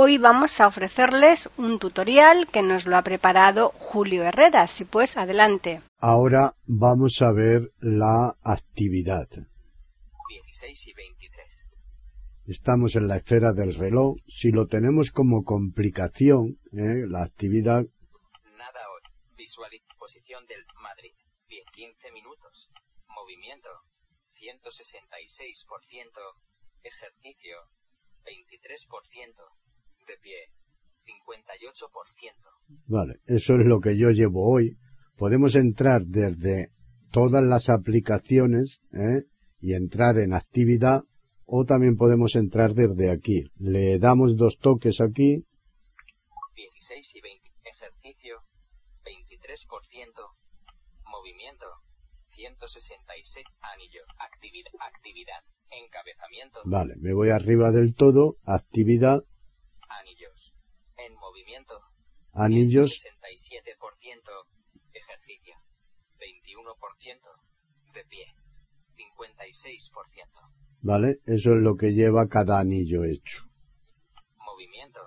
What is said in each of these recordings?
Hoy vamos a ofrecerles un tutorial que nos lo ha preparado Julio Herrera. Si pues, adelante. Ahora vamos a ver la actividad. 16 y 23. Estamos en la esfera del reloj. Si lo tenemos como complicación, ¿eh? la actividad Posición del Madrid. 10, 15 minutos. Movimiento. 166%. Ejercicio. 23%. De pie. 58%. Vale, eso es lo que yo llevo hoy. Podemos entrar desde todas las aplicaciones ¿eh? y entrar en actividad o también podemos entrar desde aquí. Le damos dos toques aquí. 16 y 20. Ejercicio. 23%. Movimiento. 166. Anillo. Actividad. Actividad. Encabezamiento. Vale, me voy arriba del todo. Actividad. Anillos. En movimiento. Anillos. 67%. Ejercicio. 21%. De pie. 56%. Vale, eso es lo que lleva cada anillo hecho. Movimiento.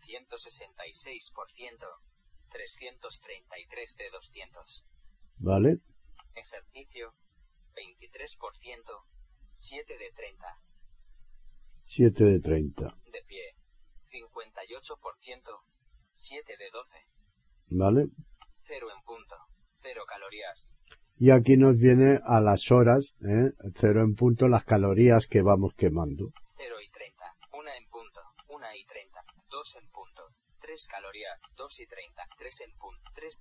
166%. 333 de 200. ¿Vale? Ejercicio, 23%, 7 de 30. 7 de 30. De pie, 58%, 7 de 12. ¿Vale? 0 en punto, 0 calorías. Y aquí nos viene a las horas, ¿eh? 0 en punto las calorías que vamos quemando. 0 y 30, 1 en punto, 1 y 30, 2 en punto, 3 calorías, 2 y 30, 3 en punto, 3.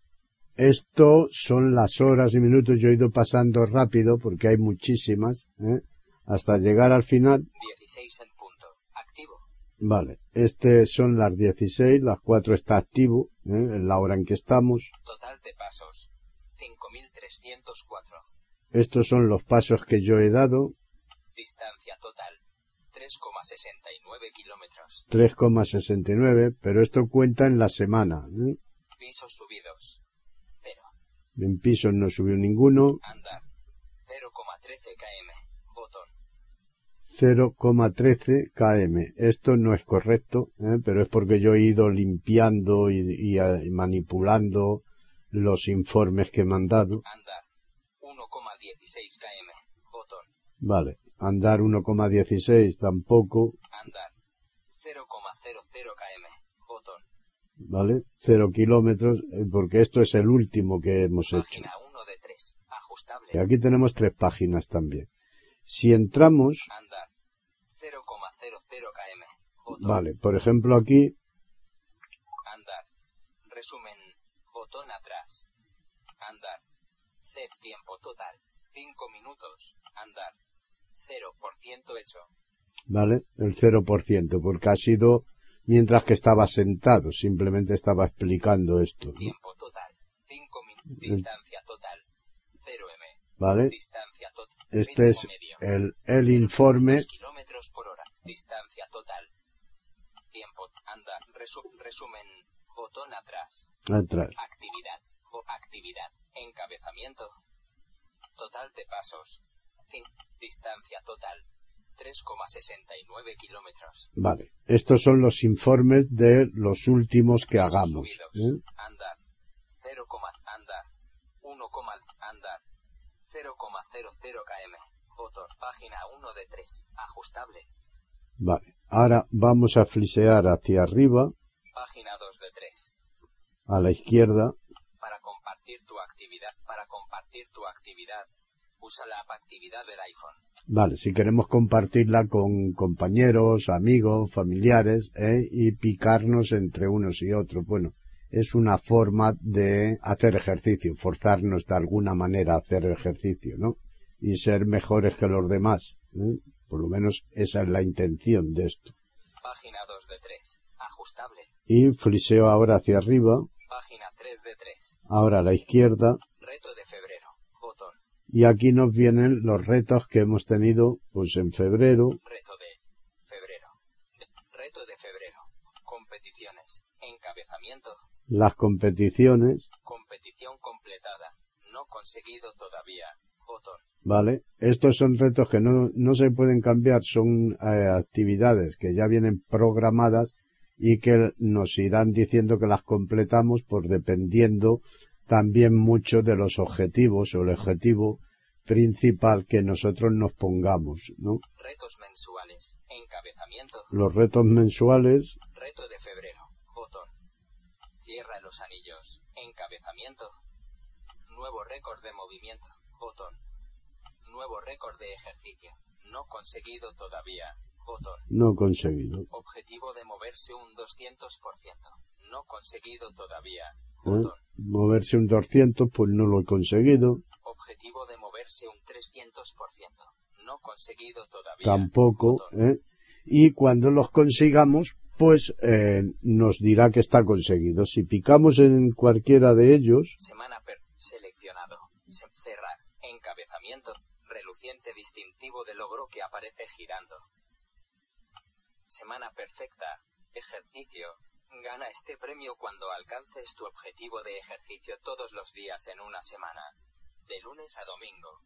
Esto son las horas y minutos, yo he ido pasando rápido porque hay muchísimas, ¿eh? hasta llegar al final. 16 en. Vale, este son las 16, las 4 está activo, ¿eh? en la hora en que estamos. Total de pasos, 5.304. Estos son los pasos que yo he dado. Distancia total, 3,69 kilómetros. 3,69, pero esto cuenta en la semana. ¿eh? Pisos subidos. 0. En pisos no subió ninguno. Andar. 0,13 km. Botón. 0,13 km. Esto no es correcto, ¿eh? pero es porque yo he ido limpiando y, y, y, manipulando los informes que me han dado. Andar. 1,16 km. Botón. Vale andar 1,16 tampoco. Andar 0,00 km, botón. ¿Vale? 0 kilómetros, eh, porque esto es el último que hemos Página hecho. 1 de 3, ajustable. Y aquí tenemos tres páginas también. Si entramos... Andar 0,00 km, botón. Vale, por ejemplo aquí... Andar. Resumen. Botón atrás. Andar. Set tiempo total. 5 minutos. Andar. 0% hecho. ¿Vale? El 0%, porque ha sido mientras que estaba sentado, simplemente estaba explicando esto. Tiempo total. 5 minutos. Distancia total. 0 m. ¿Vale? Distancia. Este es el, el informe. kilómetros por hora. Distancia total. Tiempo. Anda. Resu resumen. Botón atrás. Atrás. Actividad. Actividad. Encabezamiento. Total de pasos. Distancia total. 3,69 kilómetros. Vale. Estos son los informes de los últimos que hagamos. ¿eh? Andar. 0, andar. 1, andar. 0,00 km. Botón. Página 1 de 3. Ajustable. Vale. Ahora vamos a flisear hacia arriba. Página 2 de 3. A la izquierda. Para compartir tu actividad. Para compartir tu actividad. Usa la app actividad del iPhone. Vale, si queremos compartirla con compañeros, amigos, familiares, ¿eh? y picarnos entre unos y otros. Bueno, es una forma de hacer ejercicio, forzarnos de alguna manera a hacer ejercicio, ¿no? Y ser mejores que los demás. ¿eh? Por lo menos esa es la intención de esto. Página 2 de 3. Ajustable. y fliseo ahora hacia arriba, Página 3 de 3. ahora a la izquierda, Reto de febrero. Botón. y aquí nos vienen los retos que hemos tenido pues en febrero, Reto de febrero. De- reto de febrero. Competiciones. Encabezamiento. Las competiciones, Competición completada. No conseguido todavía. Botón. ¿vale? Estos son retos que no, no se pueden cambiar, son eh, actividades que ya vienen programadas y que nos irán diciendo que las completamos por dependiendo también mucho de los objetivos o el objetivo principal que nosotros nos pongamos, ¿no? Retos mensuales. Encabezamiento. Los retos mensuales, Reto de febrero. Los anillos. Encabezamiento. Nuevo récord de movimiento. Botón. Nuevo récord de ejercicio. No conseguido todavía. Botón. no conseguido. Objetivo de moverse un 200%. No conseguido todavía. ¿eh? Botón. Moverse un 200, pues no lo he conseguido. Objetivo de moverse un 300%. No conseguido todavía. tampoco, Botón. ¿eh? Y cuando los consigamos, pues eh, nos dirá que está conseguido. Si picamos en cualquiera de ellos, Semana per. Seleccionado. Se- cerrar. Encabezamiento. Reluciente distintivo de logro que aparece girando. Semana perfecta. Ejercicio. Gana este premio cuando alcances tu objetivo de ejercicio todos los días en una semana. De lunes a domingo.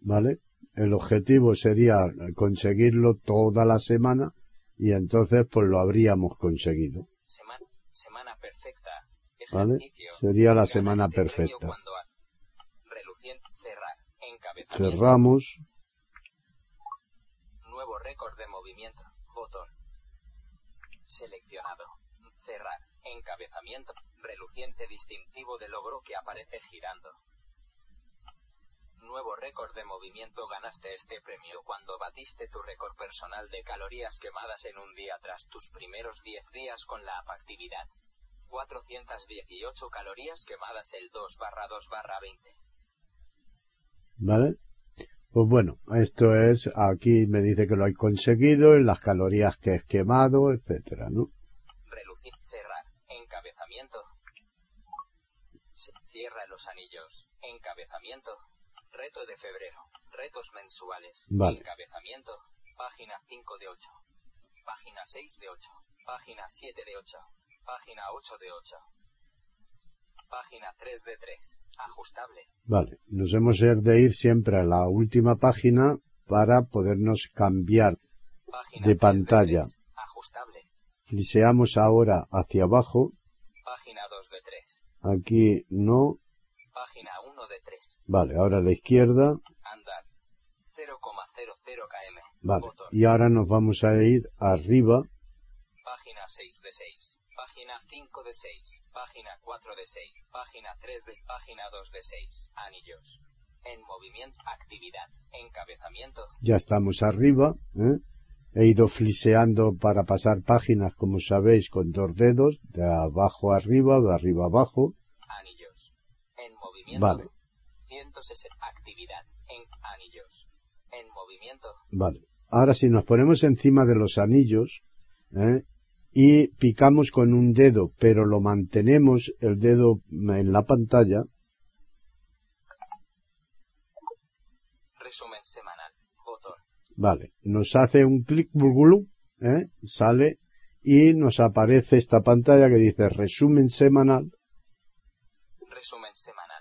¿Vale? El objetivo sería conseguirlo toda la semana y entonces pues lo habríamos conseguido, Semana, semana perfecta. ¿vale? Sería la semana este perfecta. Cerramos, Nuevo récord de movimiento. Botón. Seleccionado. Cerrar. Encabezamiento. Reluciente distintivo de logro que aparece girando. Nuevo récord de movimiento. Ganaste este premio cuando batiste tu récord personal de calorías quemadas en un día tras tus primeros 10 días con la actividad. 418 calorías quemadas el 2 barra 2 barra 20. ¿vale? Pues bueno, esto es, aquí me dice que lo he conseguido, en las calorías que he quemado, etcétera, ¿no? Relucir. Cerrar. Encabezamiento. Cierra los anillos. Encabezamiento. Reto de febrero. Retos mensuales. Vale. Encabezamiento. Página 5 de 8. Página 6 de 8. Página 7 de 8. Página 8 de 8. Página 3 de 3. Ajustable. Vale, nos hemos de ir siempre a la última página para podernos cambiar. Página De 3 pantalla. 3. Ajustable. Fliseamos ahora hacia abajo, Página 2 de 3. aquí no, Página 1 de 3. Vale, ahora a la izquierda, Andar. 0,00 km. vale, Botón. y ahora nos vamos a ir arriba, Página 6 de 6. Página 5 de 6. Página 4 de 6. Página 3 de. Página 2 de 6. Anillos. En movimiento. Actividad. Encabezamiento. ya estamos arriba, ¿eh? he ido fliseando para pasar páginas, como sabéis, con dos dedos, de abajo arriba o de arriba abajo, Anillos. En movimiento. vale, 160. Actividad. En anillos. En movimiento. vale. Ahora si nos ponemos encima de los anillos, ¿eh? y picamos con un dedo, pero lo mantenemos el dedo en la pantalla, Resumen semanal. Botón. vale, nos hace un clic, bulgulú, ¿eh? sale y nos aparece esta pantalla que dice resumen semanal, Resumen semanal.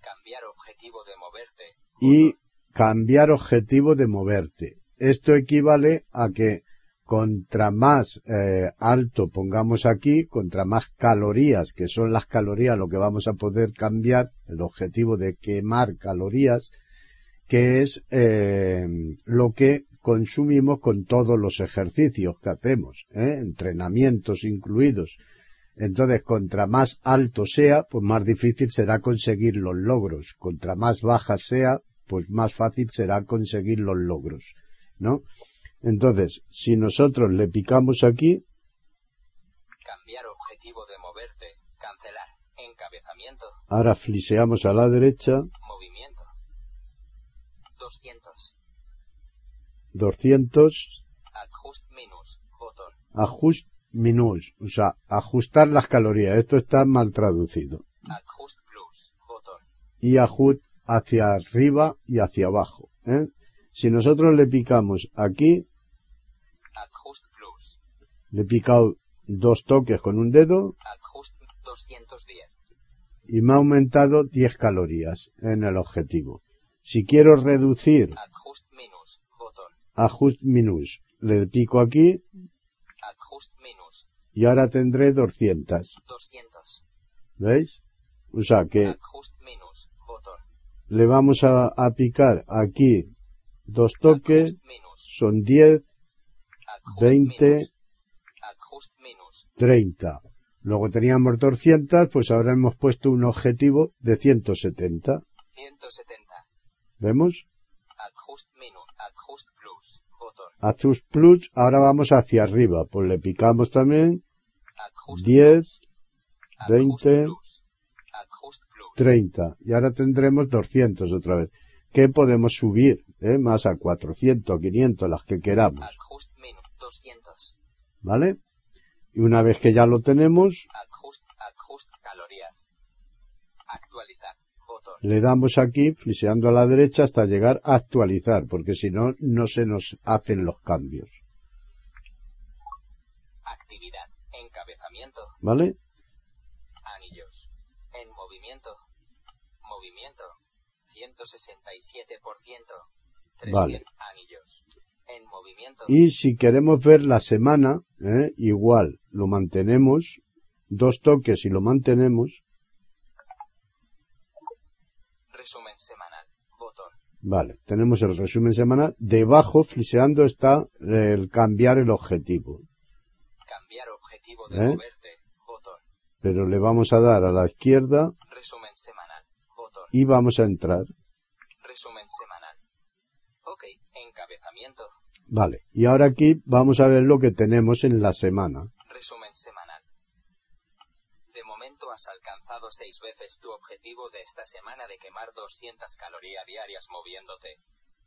Cambiar objetivo de moverte. y cambiar objetivo de moverte. Esto equivale a que contra más eh, alto pongamos aquí, contra más calorías, que son las calorías lo que vamos a poder cambiar, el objetivo de quemar calorías, que es eh, lo que consumimos con todos los ejercicios que hacemos, ¿eh? entrenamientos incluidos. Entonces, contra más alto sea, pues más difícil será conseguir los logros. Contra más baja sea, pues más fácil será conseguir los logros, ¿no? Entonces, si nosotros le picamos aquí, Cambiar objetivo de moverte. Cancelar. Encabezamiento. ahora fliseamos a la derecha, Movimiento. 200. 200, Adjust minus. Botón. ajust minus, o sea, ajustar las calorías. Esto está mal traducido. Adjust plus. Botón. Y ajust hacia arriba y hacia abajo. ¿eh? Si nosotros le picamos aquí, Adjust plus. le he picado dos toques con un dedo Adjust 210. y me ha aumentado 10 calorías en el objetivo. Si quiero reducir Adjust minus. Botón. minus, le pico aquí Minus. y ahora tendré 200. 200. ¿Veis? O sea que minus. Botón. le vamos a, a picar aquí dos toques, son 10, Adjust 20, minus. Adjust minus. 30. Luego teníamos 200, pues ahora hemos puesto un objetivo de 170. 170. ¿Vemos? Adjust minus. Adjust Azus Plus, ahora vamos hacia arriba, pues le picamos también Adjust 10, Adjust 20, plus. Adjust plus. 30. Y ahora tendremos 200 otra vez. Que podemos subir, ¿eh? más a 400, 500, las que queramos. Adjust minus. 200. ¿Vale? Y una vez que ya lo tenemos. Actualizar. Le damos aquí, fliseando a la derecha hasta llegar a actualizar, porque si no, no se nos hacen los cambios. Actividad. Encabezamiento. ¿Vale? Anillos. En movimiento. Movimiento. 167%. 300 Vale. anillos. En movimiento. Y si queremos ver la semana, ¿eh? igual, lo mantenemos, dos toques y lo mantenemos, Resumen semanal. Botón. vale, tenemos el resumen semanal, debajo, fliseando, está el cambiar el objetivo, Cambiar objetivo de ¿Eh? moverte. Botón. pero le vamos a dar a la izquierda Resumen semanal. Botón. y vamos a entrar, Resumen semanal. Ok. Encabezamiento. vale, y ahora aquí vamos a ver lo que tenemos en la semana, Resumen semanal. Momento has alcanzado seis veces tu objetivo de esta semana de quemar 200 calorías diarias moviéndote.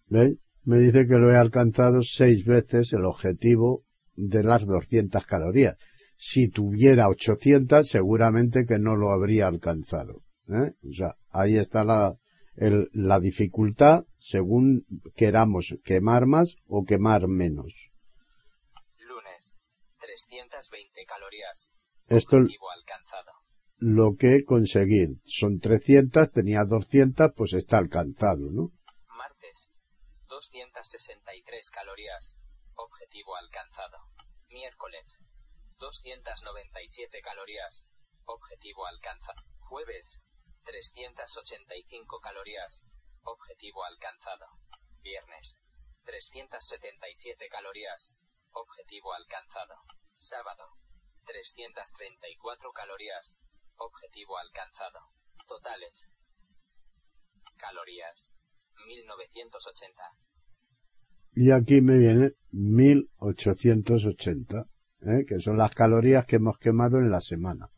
¿veis? Me dice que lo he alcanzado seis veces el objetivo de las 200 calorías. Si tuviera 800, seguramente que no lo habría alcanzado. ¿eh? O sea, ahí está la, el- la dificultad según queramos quemar más o quemar menos. Lunes. 320 calorías. Esto es Objetivo alcanzado. Lo que conseguir. Son 300, tenía 200, pues está alcanzado, ¿no? Martes. 263 calorías. Objetivo alcanzado. Miércoles. 297 calorías. Objetivo alcanzado. Jueves. 385 calorías. Objetivo alcanzado. Viernes. 377 calorías. Objetivo alcanzado. Sábado. 334 calorías. Objetivo alcanzado. Totales. Calorías. 1980. Y aquí me viene 1880, ¿eh? que son las calorías que hemos quemado en la semana.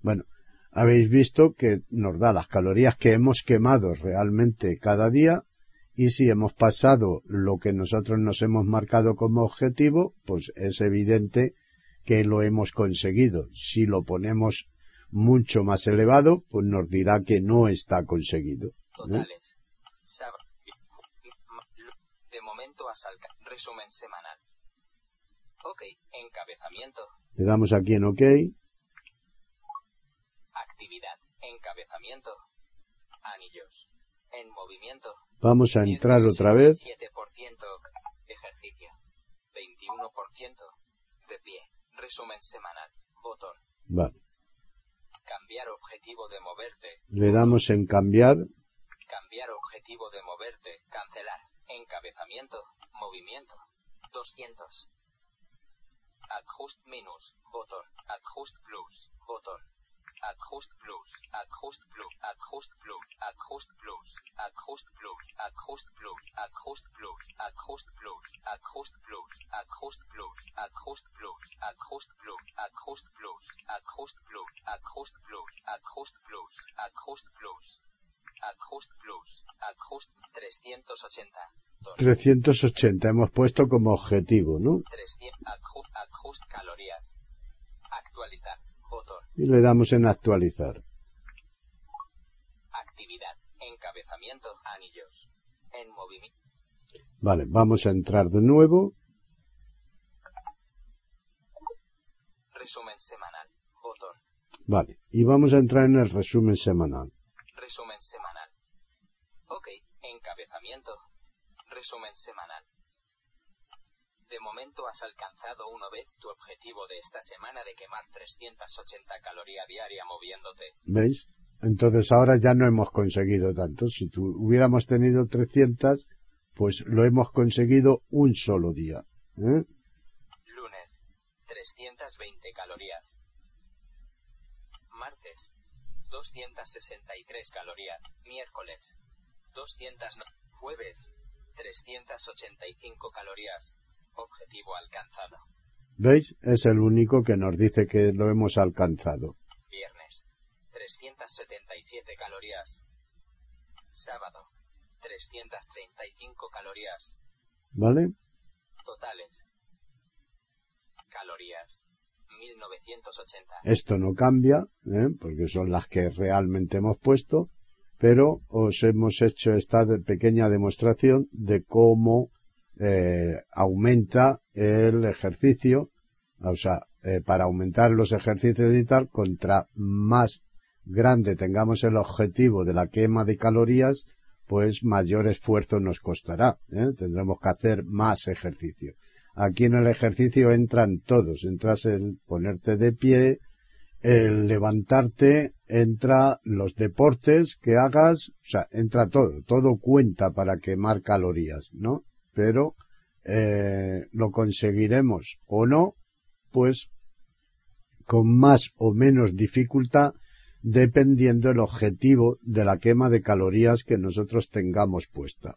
Bueno, habéis visto que nos da las calorías que hemos quemado realmente cada día y si hemos pasado lo que nosotros nos hemos marcado como objetivo, pues es evidente que lo hemos conseguido. Si lo ponemos mucho más elevado, pues nos dirá que no está conseguido. ¿eh? Totales. Sábado. De momento has alcanzado. Resumen semanal. Ok. Encabezamiento. Le damos aquí en OK. Actividad. Encabezamiento. Anillos. En movimiento. Vamos a entrar otra vez. 7%. Ejercicio. 21%. De pie. Resumen semanal. Botón. Vale. Cambiar objetivo de moverte. Le damos en cambiar. Cambiar objetivo de moverte. Cancelar. Encabezamiento. Movimiento. 200. Adjust minus. Botón. Adjust plus. Botón. Adjust plus. Adjust plus. Adjust plus. Adjust plus. Adjust plus. Adjust plus. Adjust plus. Adjust plus. Adjust plus. Adjust plus. Adjust plus. Adjust plus. Adjust plus. Adjust plus. Adjust plus. Adjust plus. Adjust plus. Adjust plus. Adjust 380. 380 hemos puesto como objetivo, ¿no? 300. Adjust, adjust calorías. Actualizar. Botón. Y le damos en actualizar. Actividad. Encabezamiento. Anillos. En movimiento. Vale, vamos a entrar de nuevo. Resumen semanal. Botón. Vale, y vamos a entrar en el resumen semanal. Resumen semanal. Ok. Encabezamiento. Resumen semanal. De momento has alcanzado una vez tu objetivo de esta semana de quemar 380 calorías diaria moviéndote. ¿Veis? Entonces ahora ya no hemos conseguido tanto. Si tu, hubiéramos tenido 300, pues lo hemos conseguido un solo día. ¿eh? Lunes. 320 calorías. Martes. 263 calorías. Miércoles. 200. no- Jueves. 385 calorías. Objetivo alcanzado. ¿Veis? Es el único que nos dice que lo hemos alcanzado. Viernes. 377 calorías. Sábado. 335 calorías. ¿Vale? Totales. Calorías. 1980. Esto no cambia, ¿eh? porque son las que realmente hemos puesto, pero os hemos hecho esta pequeña demostración de cómo eh, aumenta el ejercicio, o sea, eh, para aumentar los ejercicios y tal, contra más grande tengamos el objetivo de la quema de calorías, pues mayor esfuerzo nos costará. ¿eh? Tendremos que hacer más ejercicio. Aquí en el ejercicio entran todos. Entras el ponerte de pie, el levantarte, entra los deportes que hagas, o sea, entra todo. Todo cuenta para quemar calorías, ¿no? Pero eh, lo conseguiremos o no, pues con más o menos dificultad dependiendo el objetivo de la quema de calorías que nosotros tengamos puesta.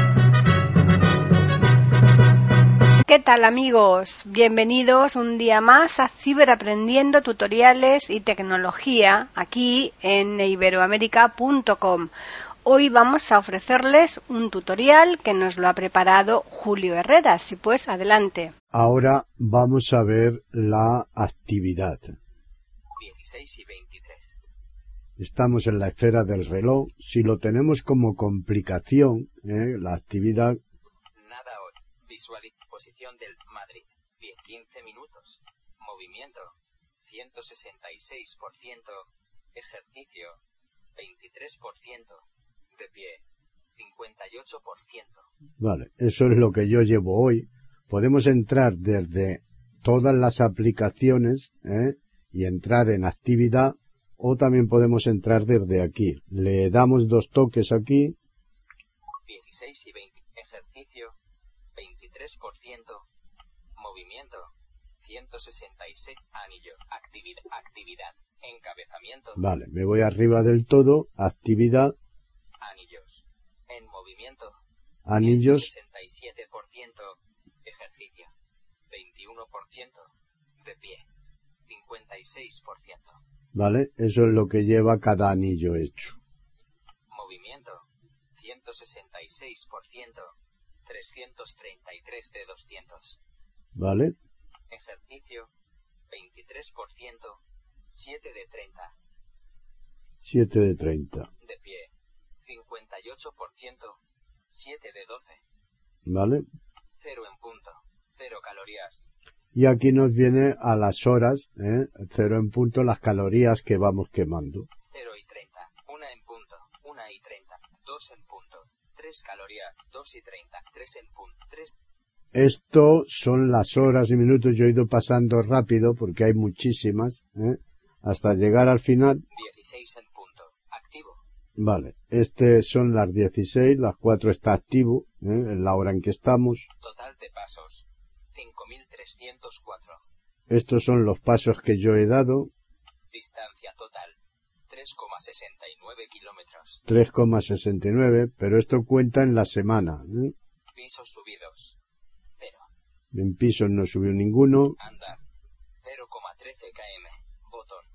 ¿Qué tal amigos? Bienvenidos un día más a Ciberaprendiendo Tutoriales y Tecnología aquí en iberoamérica.com. Hoy vamos a ofrecerles un tutorial que nos lo ha preparado Julio Herrera. Si pues, adelante. Ahora vamos a ver la actividad. 16 y 23. Estamos en la esfera del reloj. Si lo tenemos como complicación, ¿eh? la actividad, Nada hoy. Visual. Posición del Madrid. 10-15 minutos. Movimiento. 166%. Ejercicio. 23%. De pie. 58%. vale, eso es lo que yo llevo hoy. Podemos entrar desde todas las aplicaciones ¿eh? y entrar en actividad o también podemos entrar desde aquí. Le damos dos toques aquí 16 y 20. Ejercicio. 23%. Movimiento. 166. Anillo. Actividad. Actividad. Encabezamiento. Vale, me voy arriba del todo, actividad, Anillos. En movimiento. anillos, 67%. Ejercicio. 21%. De pie. 56%. ¿vale? Eso es lo que lleva cada anillo hecho. Movimiento. 166%. 333 de 200. ¿Vale? Ejercicio. 23%. 7 de 30. 7 de 30. De pie. 58%. 7 de 12. ¿Vale? 0 en punto. 0 calorías. Y aquí nos viene a las horas, ¿eh? cero en punto, las calorías que vamos quemando. 0 y 30. 1 en punto. 1 y 30. 2 en punto. 3 calorías. 2 y 30. 3 en punto. 3. Esto son las horas y minutos. Yo he ido pasando rápido porque hay muchísimas, ¿eh? hasta llegar al final. 16 en punto. Activo. Vale, este son las 16, las 4 está activo, ¿eh? en la hora en que estamos. Total de pasos. 5.304. estos son los pasos que yo he dado. Distancia total. 3,69 kilómetros. 3,69, pero esto cuenta en la semana. ¿eh? Pisos subidos. 0. En pisos no subió ninguno. Andar. 0,13 km. Botón.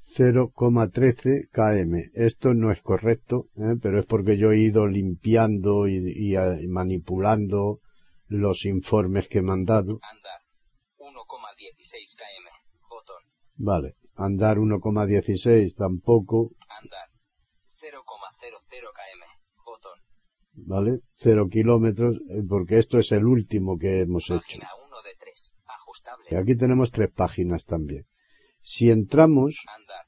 0,13 km. Esto no es correcto, ¿eh? pero es porque yo he ido limpiando y, y, y manipulando los informes que me han dado. Andar. 1,16 km. Botón. Vale. Andar 1,16 tampoco. Andar. 0,00 km. Botón. ¿Vale? 0 kilómetros, eh, porque esto es el último que hemos hecho. Página 1 de 3. Ajustable. Y aquí tenemos tres páginas también. Si entramos, Andar.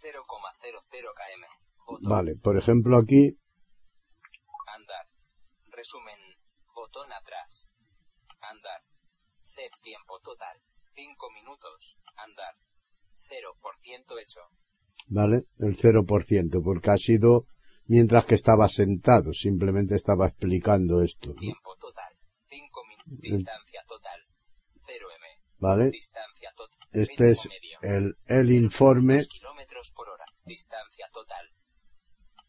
0,00 km. Botón. vale, por ejemplo aquí, Andar. Resumen. Botón atrás. Andar. Set tiempo total. 5 minutos. Andar. 0% hecho. ¿vale? El 0%, porque ha sido mientras que estaba sentado, simplemente estaba explicando esto, ¿no? Tiempo total. 5 minutos. Distancia total. 0M. ¿vale? Distancia total. Este es medio. el, el informe, 2 kilómetros por hora. Distancia total.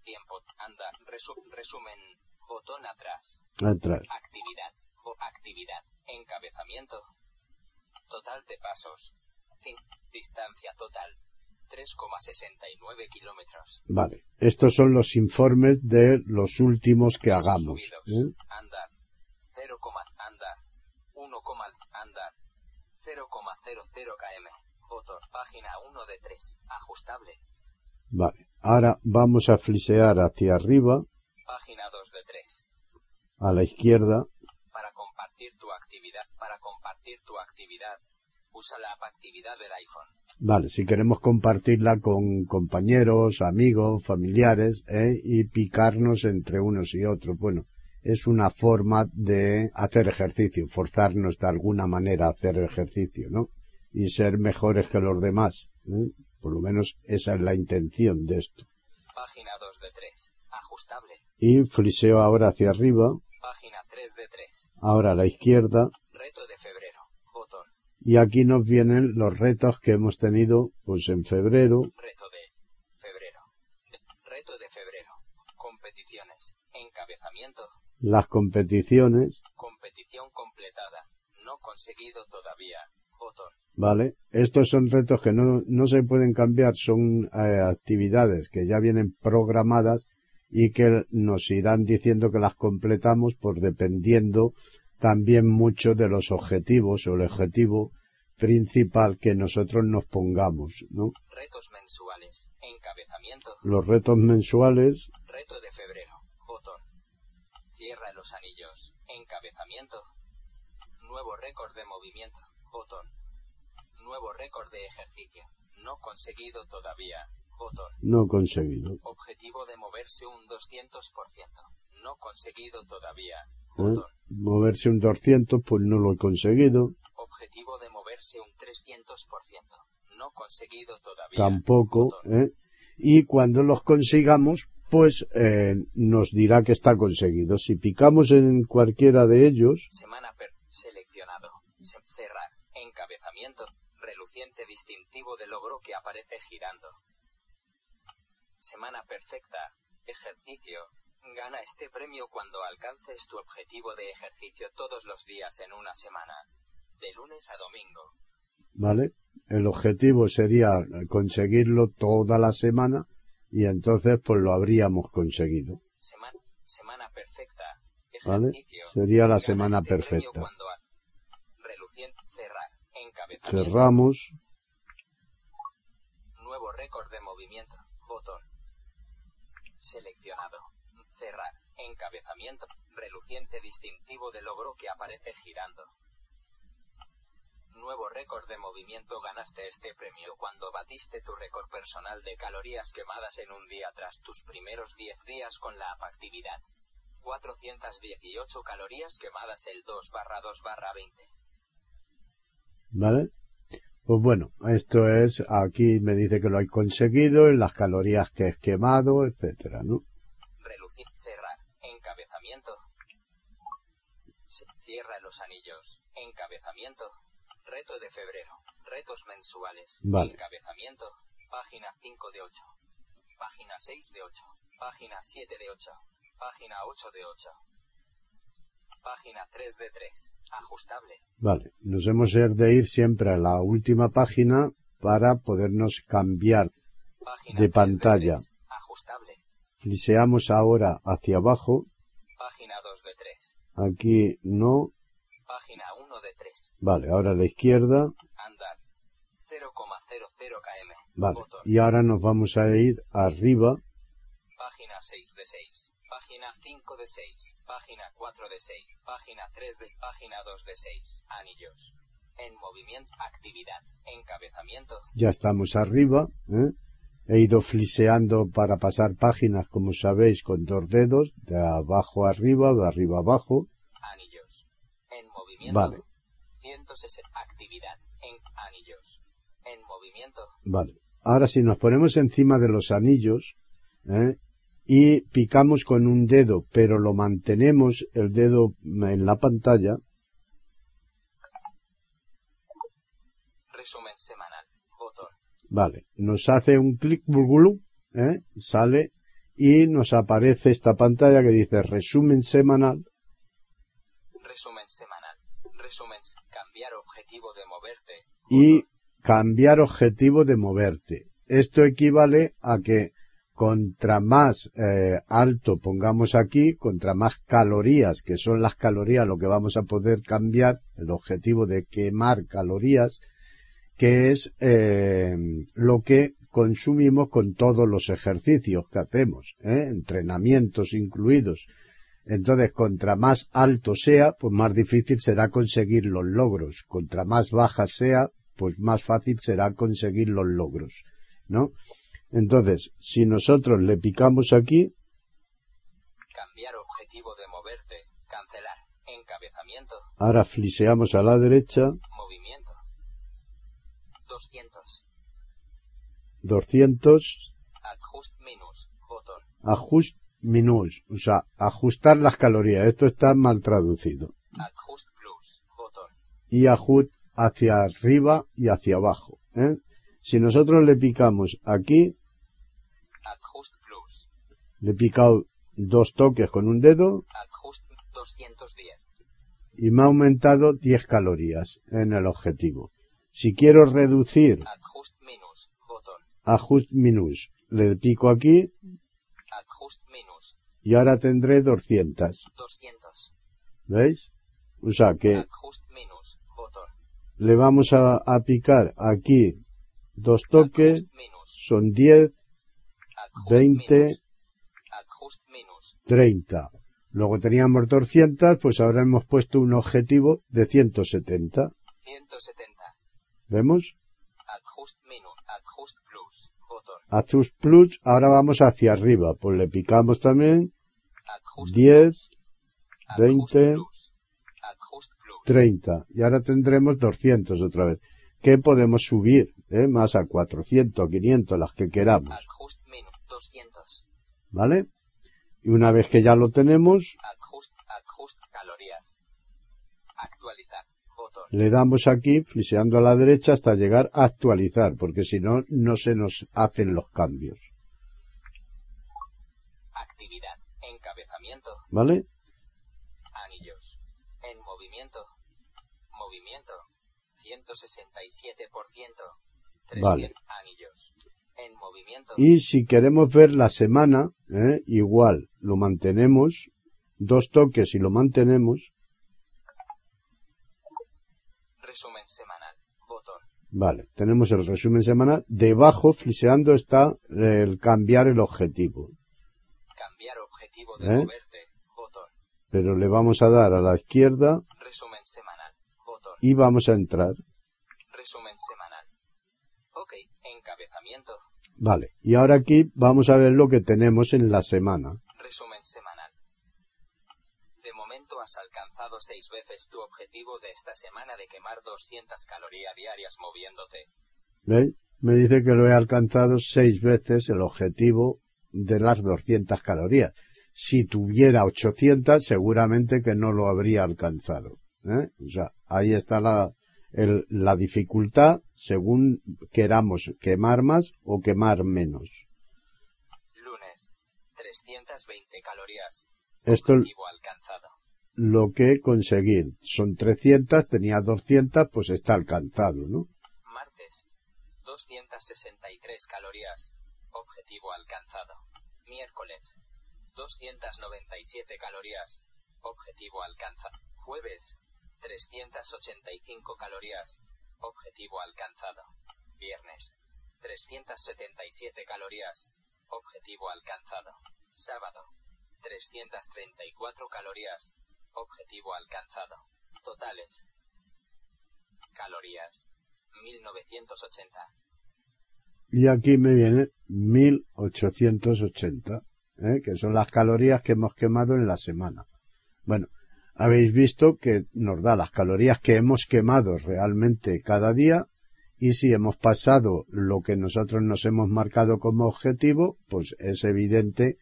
Tiempo. Anda. Resu- resumen. Botón atrás. atrás, Actividad. O actividad. Encabezamiento. Total de pasos. Distancia total. 3,69 kilómetros. vale. Estos son los informes de los últimos que hagamos. ¿eh? Andar. 0, andar. 1, andar. 0,00 km. Botón. Página 1 de 3. Ajustable. Vale. Ahora vamos a flisear hacia arriba, Página 2 de 3. a la izquierda, Para compartir tu actividad. Para compartir tu actividad. Usa la app actividad del iPhone. Vale, si queremos compartirla con compañeros, amigos, familiares, ¿eh? y picarnos entre unos y otros. Bueno, es una forma de hacer ejercicio, forzarnos de alguna manera a hacer ejercicio, ¿no? Y ser mejores que los demás. ¿eh? Por lo menos esa es la intención de esto. Página 2 de 3. Ajustable. Y fliseo ahora hacia arriba, Página 3 de 3. ahora a la izquierda, Reto de. Y aquí nos vienen los retos que hemos tenido, pues en febrero, Reto de febrero. Reto de febrero. Competiciones. Encabezamiento. las competiciones, Competición completada. No conseguido todavía. Botón. ¿vale? Estos son retos que no, no se pueden cambiar, son eh, actividades que ya vienen programadas y que nos irán diciendo que las completamos por dependiendo también mucho de los objetivos o el objetivo principal que nosotros nos pongamos, ¿no? Retos mensuales. Encabezamiento. Los retos mensuales, Reto de febrero. Botón. Cierra los anillos. Encabezamiento. Nuevo récord de movimiento. Botón. Nuevo récord de ejercicio. No conseguido todavía. Botón. no conseguido. Objetivo de moverse un 200%. No conseguido todavía. ¿Eh? Moverse un 200, pues no lo he conseguido, Objetivo de moverse un 300%. No conseguido todavía. tampoco. ¿eh? Y cuando los consigamos, pues eh, nos dirá que está conseguido. Si picamos en cualquiera de ellos, Semana per seleccionado. Se- cerrar. Encabezamiento. Reluciente distintivo de logro que aparece girando. Semana perfecta. Ejercicio. Gana este premio cuando alcances tu objetivo de ejercicio todos los días en una semana. De lunes a domingo. ¿vale? El objetivo sería conseguirlo toda la semana y entonces pues lo habríamos conseguido, Semana, semana perfecta. ¿vale? Sería la semana este perfecta. Cerrar. Cerramos, Nuevo récord de movimiento. Botón. Seleccionado. Cerrar. Encabezamiento. Reluciente distintivo de logro que aparece girando. Nuevo récord de movimiento. Ganaste este premio cuando batiste tu récord personal de calorías quemadas en un día tras tus primeros 10 días con la actividad. 418 calorías quemadas el 2 barra 2 barra 20. ¿vale? Pues bueno, esto es, aquí me dice que lo he conseguido, en las calorías que he quemado, etcétera, ¿no? Relucir. Cerrar. Se- Cierra los anillos. Encabezamiento. Reto de febrero. Retos mensuales. Vale. Encabezamiento. Página 5 de 8. Página 6 de 8. Página 7 de 8. Página 8 de 8. Página 3 de 3. Ajustable. Vale, nos hemos de ir siempre a la última página para podernos cambiar Página De 3 pantalla. 3. Ajustable. Fliseamos ahora hacia abajo. Página 2 de 3. Aquí no. Página 1 de 3. Vale, ahora a la izquierda. Andar. 0,00 km. Vale. Botón. Y ahora nos vamos a ir arriba. Página 6 de 6. Página 5 de 6. Página 4 de 6. Página 3 de. Página 2 de 6. Anillos. En movimiento. Actividad. Encabezamiento. Ya estamos arriba. ¿eh? He ido fliseando para pasar páginas, como sabéis, con dos dedos, de abajo arriba o de arriba abajo. Anillos. En movimiento. Vale. 160. Actividad. En anillos. En movimiento. Vale. Ahora si nos ponemos encima de los anillos ¿eh? y picamos con un dedo, pero lo mantenemos el dedo en la pantalla, Resumen semanal. Vale, nos hace un clic, ¿eh? sale y nos aparece esta pantalla que dice resumen semanal. Resumen semanal. Resumen. Cambiar objetivo de moverte. y cambiar objetivo de moverte. Esto equivale a que contra más eh, alto pongamos aquí, contra más calorías, que son las calorías lo que vamos a poder cambiar, el objetivo de quemar calorías, que es eh, lo que consumimos con todos los ejercicios que hacemos, ¿eh? entrenamientos incluidos. Entonces, contra más alto sea, pues más difícil será conseguir los logros. Contra más baja sea, pues más fácil será conseguir los logros, ¿no? Entonces, si nosotros le picamos aquí, Cambiar objetivo de moverte. Cancelar. Encabezamiento. ahora fliseamos a la derecha, Movimiento. 200. 200, Adjust minus. Botón. ajust minus, o sea, ajustar las calorías. Esto está mal traducido. Adjust plus. Botón. Y ajust hacia arriba y hacia abajo, ¿eh? Si nosotros le picamos aquí, Adjust plus. le he picado dos toques con un dedo Adjust 210. y me ha aumentado 10 calorías en el objetivo. Si quiero reducir Adjust minus. Botón. ajust minus, le pico aquí Adjust minus. y ahora tendré 200. 200. ¿Veis? O sea que Adjust minus. Botón. le vamos a, a picar aquí dos toques, Adjust son 10, Adjust 20, minus. Adjust minus. 30. Luego teníamos 200, pues ahora hemos puesto un objetivo de 170. 170. ¿Vemos? Adjust minus. Adjust plus. Botón. Azus Plus, ahora vamos hacia arriba, pues le picamos también Adjust 10, Adjust 20, plus. Adjust plus. 30. Y ahora tendremos 200 otra vez. Que podemos subir, ¿eh? Más a 400, 500, las que queramos. Adjust minus. 200. ¿Vale? Y una vez que ya lo tenemos, Adjust. Adjust calorías. Actualizar. Le damos aquí, fliseando a la derecha hasta llegar a actualizar, porque si no, no se nos hacen los cambios. Actividad. Encabezamiento. ¿Vale? Anillos. En movimiento. Movimiento. 167%. 300 Vale. anillos. En movimiento. Y si queremos ver la semana, ¿eh? igual, lo mantenemos, dos toques y lo mantenemos, Resumen semanal. Botón. Vale, tenemos el resumen semanal. Debajo, fliseando, está el cambiar el objetivo. Cambiar objetivo de ¿Eh? moverte. Botón. Pero le vamos a dar a la izquierda Resumen semanal. Botón. y vamos a entrar. Resumen semanal. Ok. Encabezamiento. Vale, y ahora aquí vamos a ver lo que tenemos en la semana. Resumen semanal. Has alcanzado seis veces tu objetivo de esta semana de quemar 200 calorías diarias moviéndote. ¿Veis? Me dice que lo he alcanzado seis veces el objetivo de las 200 calorías. Si tuviera 800, seguramente que no lo habría alcanzado. ¿eh? O sea, ahí está la, el, la dificultad según queramos quemar más o quemar menos. Lunes. 320 calorías. Esto alcanzado. Lo que conseguir. Son 300, tenía 200, pues está alcanzado, ¿no? Martes. 263 calorías. Objetivo alcanzado. Miércoles. 297 calorías. Objetivo alcanzado. Jueves. 385 calorías. Objetivo alcanzado. Viernes. 377 calorías. Objetivo alcanzado. Sábado. 334 calorías. Objetivo alcanzado. Totales. Calorías. 1980. Y aquí me viene 1880, ¿eh? que son las calorías que hemos quemado en la semana. Bueno, habéis visto que nos da las calorías que hemos quemado realmente cada día y si hemos pasado lo que nosotros nos hemos marcado como objetivo, pues es evidente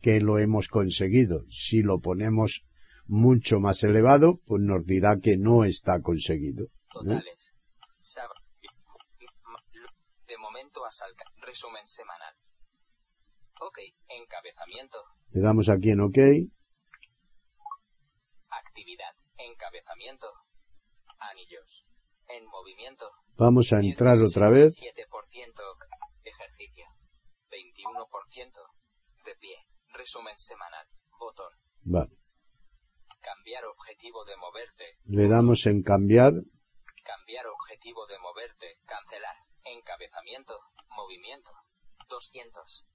que lo hemos conseguido. Si lo ponemos mucho más elevado, pues nos dirá que no está conseguido. ¿eh? Totales. De momento has alca- Resumen semanal. Ok. Encabezamiento. Le damos aquí en OK. Actividad. Encabezamiento. Anillos. En movimiento. Vamos a entrar otra vez. 7%. Ejercicio. 21%. De pie. Resumen semanal. Botón. Vale. Cambiar objetivo de moverte. Le damos en cambiar. Cambiar objetivo de moverte. Cancelar. Encabezamiento. Movimiento. 200.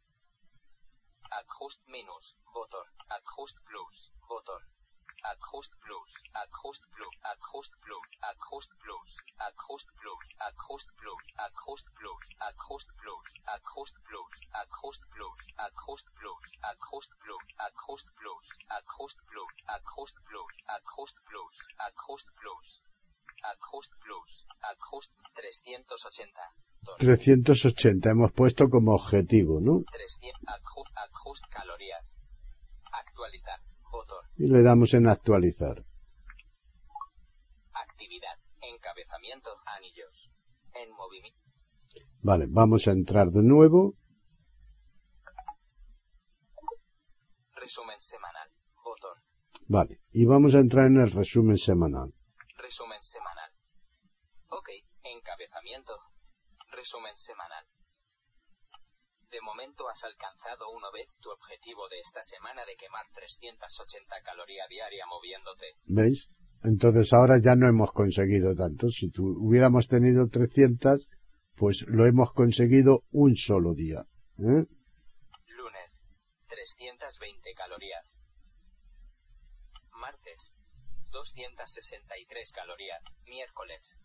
Adjust minus. Botón. Adjust plus. Botón. Adjust plus. Adjust plus. Adjust plus. Adjust plus. Adjust plus. Adjust plus. Adjust plus. Adjust plus. Adjust plus. Adjust plus. Adjust plus. Adjust plus. Adjust plus. Adjust plus. Adjust plus. Adjust plus. Adjust plus. Adjust plus. Adjust 380. 380 hemos puesto como objetivo, ¿no? 300. Adjust, adjust calorías. Actualizar. Botón. Y le damos en actualizar. Actividad. Encabezamiento. Anillos. En movimiento. Vale, vamos a entrar de nuevo. Resumen semanal. Botón. Vale, y vamos a entrar en el resumen semanal. Resumen semanal. Ok. Encabezamiento. Resumen semanal. De momento has alcanzado una vez tu objetivo de esta semana de quemar 380 calorías diaria moviéndote. ¿Veis? Entonces ahora ya no hemos conseguido tanto. Si tu, hubiéramos tenido 300, pues lo hemos conseguido un solo día. ¿eh? Lunes. 320 calorías. Martes. 263 calorías. Miércoles.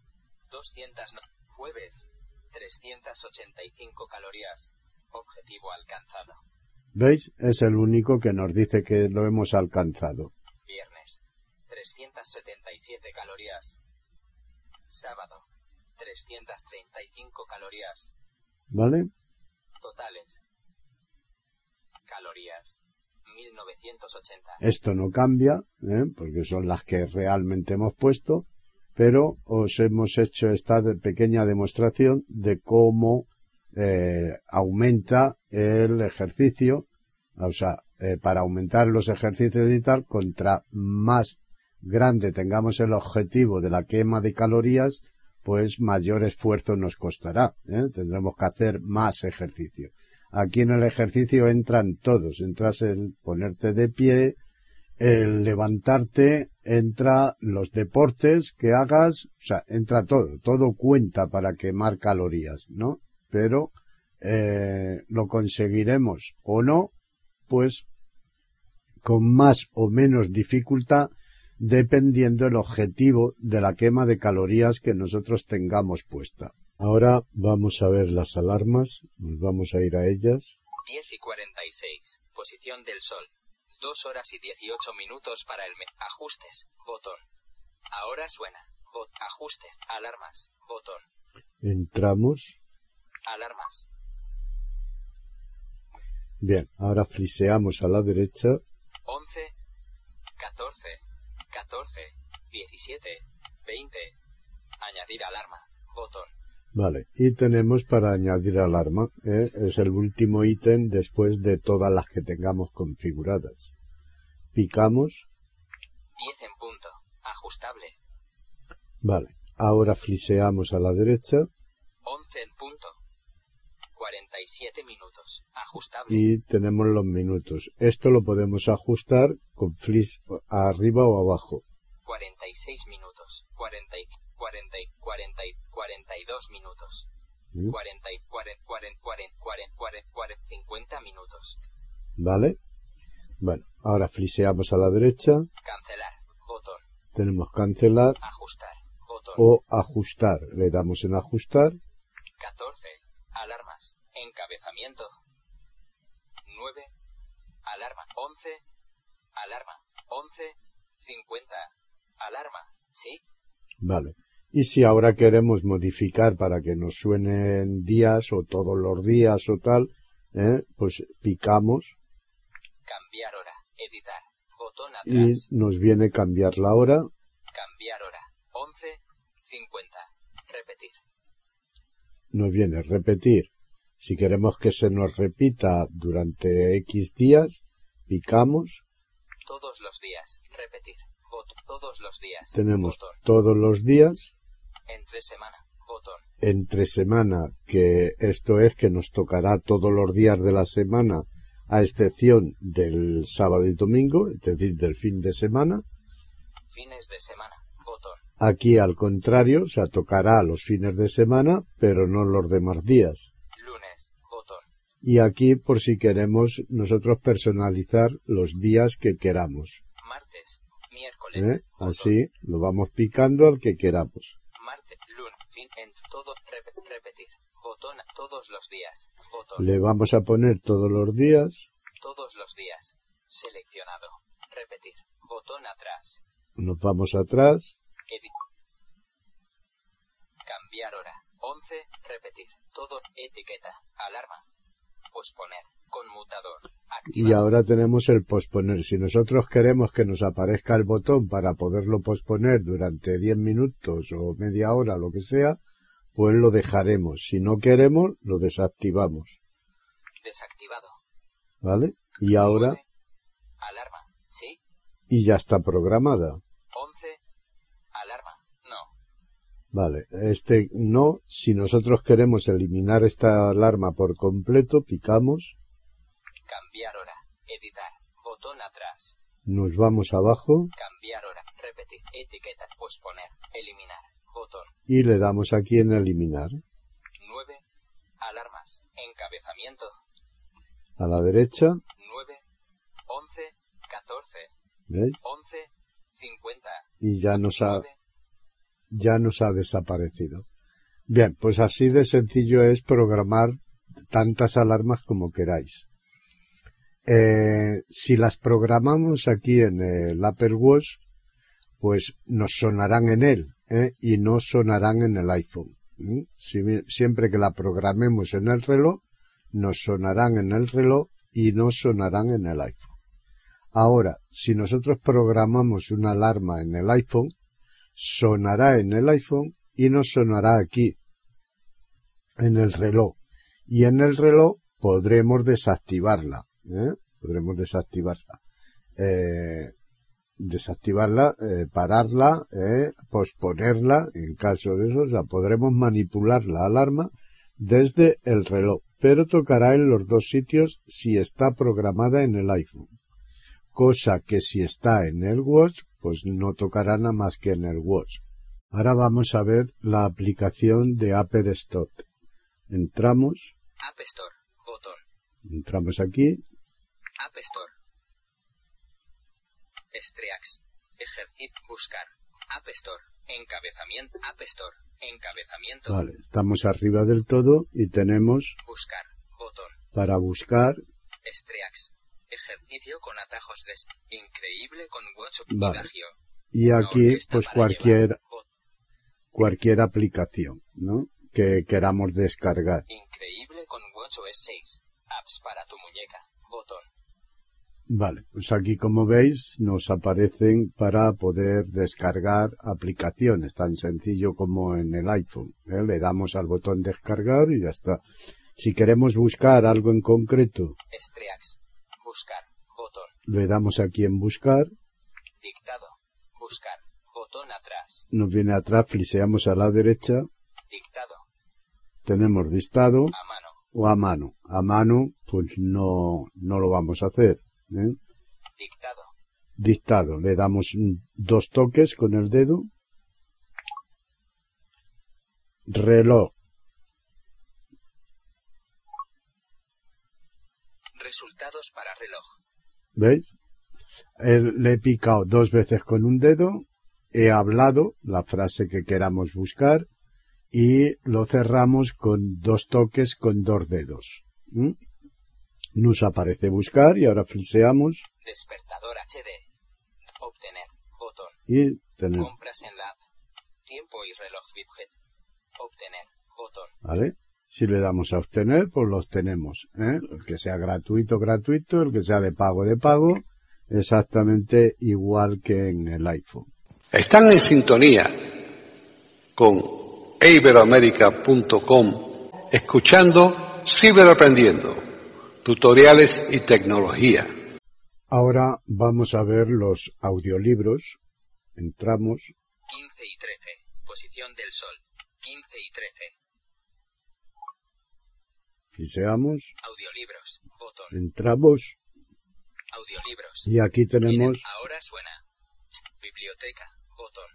200. no- Jueves. 385 calorías. Objetivo alcanzado. ¿Veis? Es el único que nos dice que lo hemos alcanzado. Viernes. 377 calorías. Sábado. 335 calorías. ¿Vale? Totales. Calorías. 1980. Esto no cambia, ¿eh? porque son las que realmente hemos puesto, pero os hemos hecho esta pequeña demostración de cómo eh, aumenta el ejercicio, o sea, eh, para aumentar los ejercicios y tal, contra más grande tengamos el objetivo de la quema de calorías, pues mayor esfuerzo nos costará. ¿eh? Tendremos que hacer más ejercicio. Aquí en el ejercicio entran todos. Entras el ponerte de pie, el levantarte, entra los deportes que hagas, o sea, entra todo. Todo cuenta para quemar calorías, ¿no? Pero eh, lo conseguiremos o no, pues con más o menos dificultad dependiendo el objetivo de la quema de calorías que nosotros tengamos puesta. Ahora vamos a ver las alarmas, nos vamos a ir a ellas. 10 y 46. Posición del sol. 2 horas y 18 minutos para el me ajustes. Botón. Ahora suena. Bot ajustes. Alarmas. Botón. Entramos. Alarmas. Bien, ahora fliseamos a la derecha. 11. 14. 14. 17. 20. Añadir. Alarma. Botón. Vale, y tenemos para añadir alarma, ¿eh? es el último ítem después de todas las que tengamos configuradas. Picamos. 10 en punto. Ajustable. Vale, ahora fliseamos a la derecha. 11 en punto. 47 minutos. Ajustable. Y tenemos los minutos. Esto lo podemos ajustar con flis arriba o abajo. 46 minutos. 40, 40, 40, 42 minutos. 40, 40, 40, 40, 40, 40, 50 minutos. ¿Vale? Bueno, ahora fliseamos a la derecha. Cancelar. Botón. Tenemos cancelar. Ajustar. Botón. O ajustar. Le damos en ajustar. 14. Encabezamiento. 9. Alarma. 11. Alarma. 11. 50. Alarma. ¿Sí? Vale. Y si ahora queremos modificar para que nos suenen días o todos los días o tal, ¿eh? pues picamos. Cambiar hora. Editar. Botón atrás. Y nos viene cambiar la hora. Cambiar hora. 11. 50. Repetir. Nos viene repetir. Si queremos que se nos repita durante X días, picamos. Todos los días. Repetir. Botón. Todos los días. Tenemos Botón. todos los días. Entre semana. Botón. Entre semana, que esto es que nos tocará todos los días de la semana, a excepción del sábado y domingo, es decir, del fin de semana. Fines de semana. Botón. Aquí al contrario, o sea, tocará los fines de semana, pero no los demás días. Y aquí, por si queremos nosotros personalizar los días que queramos. Martes. Miércoles. ¿eh? Así lo vamos picando al que queramos. Martes. Lunes. Fin. En todo. rep- repetir. Botón. Todos los días. Botón. Le vamos a poner todos los días. Todos los días. Seleccionado. Repetir. Botón atrás. Nos vamos atrás. Edit. Cambiar hora. 11. Repetir. Todo. Etiqueta. Alarma. Posponer. Conmutador. Y ahora tenemos el posponer. Si nosotros queremos que nos aparezca el botón para poderlo posponer durante 10 minutos o media hora, lo que sea, pues lo dejaremos. Si no queremos, lo desactivamos. Desactivado. ¿Vale? Y ahora. Alarma. Sí. y ya está programada. 11. Alarma. No. Vale. Este no, si nosotros queremos eliminar esta alarma por completo, picamos, Cambiar hora. Editar. Botón atrás. nos vamos abajo Cambiar hora. Repetir. Etiqueta. Posponer. Eliminar. Botón. y le damos aquí en eliminar. 9. Alarmas. Encabezamiento. A la derecha, 9. 11. 14. ¿veis? 11. 50. Y ya nos ha, 9. Ya nos ha desaparecido. Bien, pues así de sencillo es programar tantas alarmas como queráis. Eh, si las programamos aquí en el Apple Watch, pues nos sonarán en él ¿eh? y no sonarán en el iPhone. Si- siempre que la programemos en el reloj, nos sonarán en el reloj y no sonarán en el iPhone. Ahora, si nosotros programamos una alarma en el iPhone, sonará en el iPhone y no sonará aquí, en el reloj. Y en el reloj podremos desactivarla, ¿eh? podremos desactivarla. Eh, desactivarla, eh, pararla, eh, posponerla, en caso de eso, o sea, podremos manipular la alarma desde el reloj, pero tocará en los dos sitios si está programada en el iPhone. Cosa que si está en el Watch, pues no tocará nada más que en el Watch. Ahora vamos a ver la aplicación de Apple Store. Entramos, App Store. Botón. entramos aquí, App Store. Streaks. Ejercicio. Buscar. App Store. Encabezamiento. App Store. Encabezamiento. vale, estamos arriba del todo y tenemos Buscar. Botón. para buscar, Streaks. Ejercicio con atajos de... Increíble con Watch. Vale. Y aquí pues cualquier, llevar. Cualquier aplicación, ¿no? Que queramos descargar. Increíble con WatchOS 6. Apps para tu muñeca. Botón. Vale, pues aquí como veis nos aparecen para poder descargar aplicaciones, tan sencillo como en el iPhone. ¿eh? Le damos al botón descargar y ya está. Si queremos buscar algo en concreto, buscar, botón. Le damos aquí en buscar. Dictado, buscar, botón atrás. Nos viene atrás, fliseamos a la derecha. Dictado. Tenemos dictado. A mano. O a mano. A mano, pues no, no lo vamos a hacer. ¿eh? Dictado. Dictado. Le damos dos toques con el dedo. Reloj. Resultados para reloj. ¿Veis? le he picado dos veces con un dedo, he hablado la frase que queramos buscar y lo cerramos con dos toques con dos dedos. Nos aparece buscar y ahora fliseamos. Despertador HD. Obtener. Botón. Y tener. Compras en la Tiempo y reloj widget. Obtener. Botón. ¿Vale? Si le damos a obtener, pues lo obtenemos. ¿eh? El que sea gratuito, gratuito, el que sea de pago, de pago, exactamente igual que en el iPhone. Están en sintonía con iberoamerica.com escuchando Ciberaprendiendo, tutoriales y tecnología. Ahora vamos a ver los audiolibros. Entramos. 15 y 13. Posición del sol. 15 y 13. Fiseamos. Audiolibros. Botón. Entramos. Audiolibros. Y aquí tenemos. Ahora suena. Biblioteca. Botón.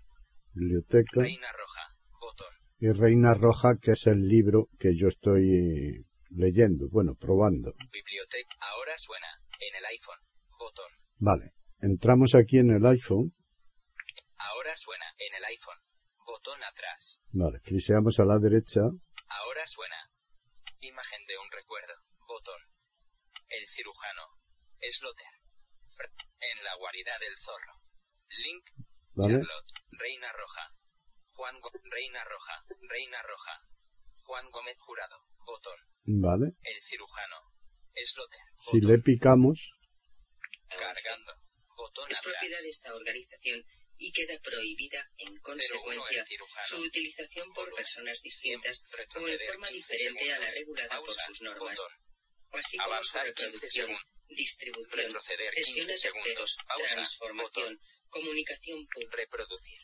Biblioteca. Reina Roja. Botón. Y Reina Roja, que es el libro que yo estoy leyendo, bueno, probando. Biblioteca. Ahora suena. En el iPhone. Botón. Vale. Entramos aquí en el iPhone. Ahora suena. En el iPhone. Botón atrás. Vale. Fliseamos a la derecha. Ahora suena. Imagen de un recuerdo. Botón. El cirujano. Slotter. En la guarida del zorro. Link. Charlotte. Reina Roja. Juan Reina Roja. Reina Roja. Juan Gómez Jurado. Botón. Vale. El cirujano. Slotter. Si le picamos. Cargando. Botón es propiedad de esta organización y queda prohibida, en consecuencia, su utilización por personas distintas o en forma diferente a la regulada por sus normas, así como su reproducción, distribución, sesiones de accesos, transformación, comunicación pública. Reproducir.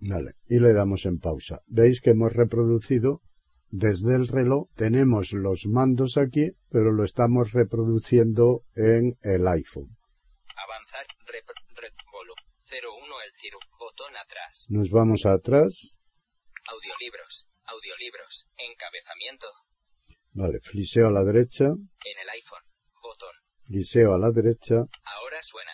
Vale, y le damos en pausa. Veis que hemos reproducido desde el reloj, tenemos los mandos aquí, pero lo estamos reproduciendo en el iPhone. Avanzar, rep, rep, 01 el ciru, botón atrás. Nos vamos atrás. Audiolibros, audiolibros, encabezamiento. Vale, fliseo a la derecha. En el iPhone, botón. Fliseo a la derecha. Ahora suena.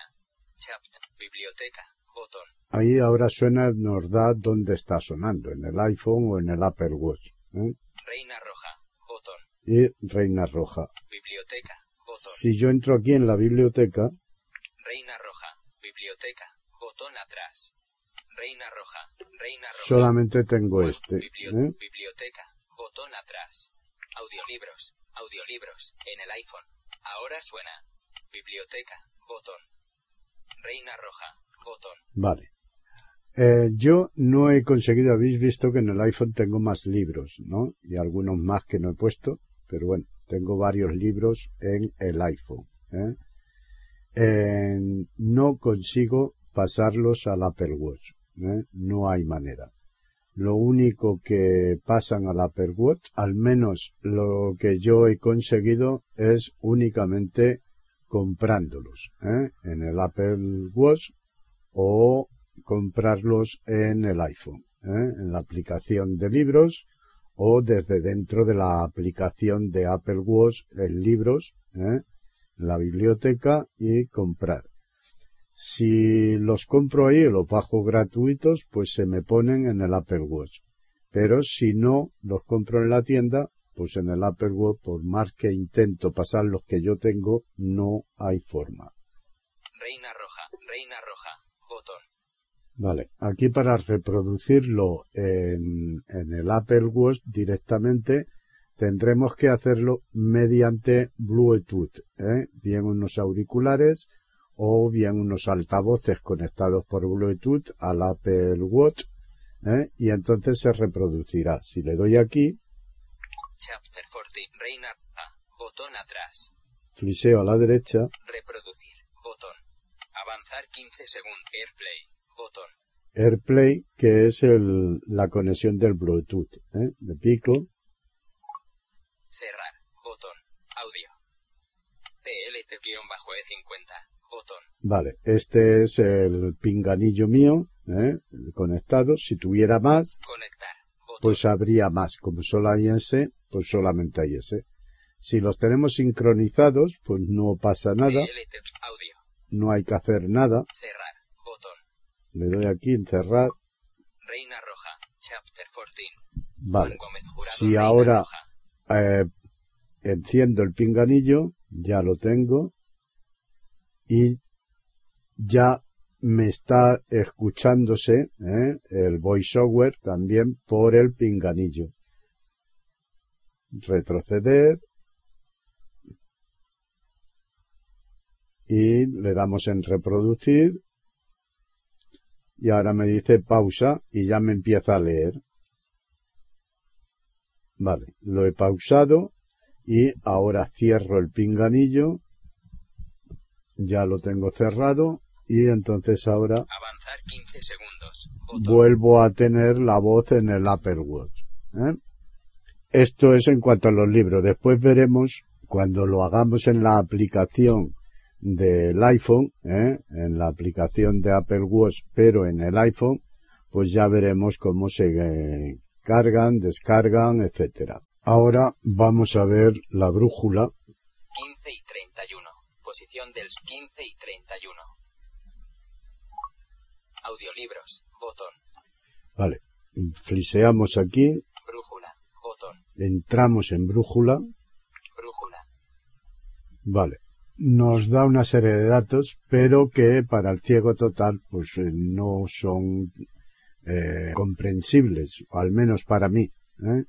Chapter, biblioteca, botón. Ahí ahora suena, nos da dónde está sonando, en el iPhone o en el Apple Watch. ¿eh? Reina roja, botón. Y Reina roja. Biblioteca, botón. Si yo entro aquí en la biblioteca. Reina roja, biblioteca, Botón atrás. Reina roja. Reina roja. Solamente tengo este. ¿eh? Biblioteca. Botón atrás. Audiolibros. Audiolibros. En el iPhone. Ahora suena. Biblioteca. Botón. Reina roja. Botón. Vale. Eh, yo no he conseguido, habéis visto que en el iPhone tengo más libros, ¿no? Y algunos más que no he puesto, pero bueno, tengo varios libros en el iPhone. ¿eh? no consigo pasarlos al Apple Watch. ¿Eh? No hay manera. Lo único que pasan al Apple Watch, al menos lo que yo he conseguido, es únicamente comprándolos ¿eh? en el Apple Watch o comprarlos en el iPhone, ¿eh? en la aplicación de libros o desde dentro de la aplicación de Apple Watch en libros, en la biblioteca y comprar. Si los compro ahí, los bajo gratuitos, pues se me ponen en el Apple Watch. Pero si no los compro en la tienda, pues en el Apple Watch, por más que intento pasar los que yo tengo, no hay forma. Reina roja, reina roja, botón. Vale, aquí para reproducirlo en, en el Apple Watch directamente tendremos que hacerlo mediante Bluetooth, ¿eh? bien unos auriculares o bien unos altavoces conectados por Bluetooth al Apple Watch ¿eh? y entonces se reproducirá. Si le doy aquí, Chapter 40, Reina A, botón atrás. fliseo a la derecha, Reproducir, botón. Avanzar 15 segundos. Airplay, botón. AirPlay, que es el, la conexión del Bluetooth. ¿eh? Le pico, Cerrar, botón. Audio. PLT-E50, botón. vale, este es el pinganillo mío, ¿eh? conectado. Si tuviera más, Conectar, botón. pues habría más. Como solo hay ese, pues solamente hay ese. Si los tenemos sincronizados, pues no pasa nada, audio. no hay que hacer nada. Cerrar, botón. Le doy aquí en cerrar. Reina roja, chapter 14. Vale. Jurado, Si Reina ahora eh, enciendo el pinganillo, ya lo tengo. Y ya me está escuchándose ¿eh? el voiceover también por el pinganillo. Retroceder. Y le damos en reproducir. Y ahora me dice pausa y ya me empieza a leer. Vale, lo he pausado y ahora cierro el pinganillo. Ya lo tengo cerrado y entonces ahora Avanzar 15 segundos. Vuelvo a tener la voz en el Apple Watch. ¿eh? Esto es en cuanto a los libros. Después veremos cuando lo hagamos en la aplicación del iPhone, ¿eh? en la aplicación de Apple Watch, pero en el iPhone, pues ya veremos cómo se eh, cargan, descargan, etcétera. Ahora vamos a ver la brújula. 15 y 31. Del 15 y 31. Audiolibros. Botón. Vale, fliseamos aquí, Brújula. Botón. entramos en brújula, Brújula. Vale. Nos da una serie de datos, pero que para el ciego total, pues eh, no son eh, comprensibles, al menos para mí. ¿eh?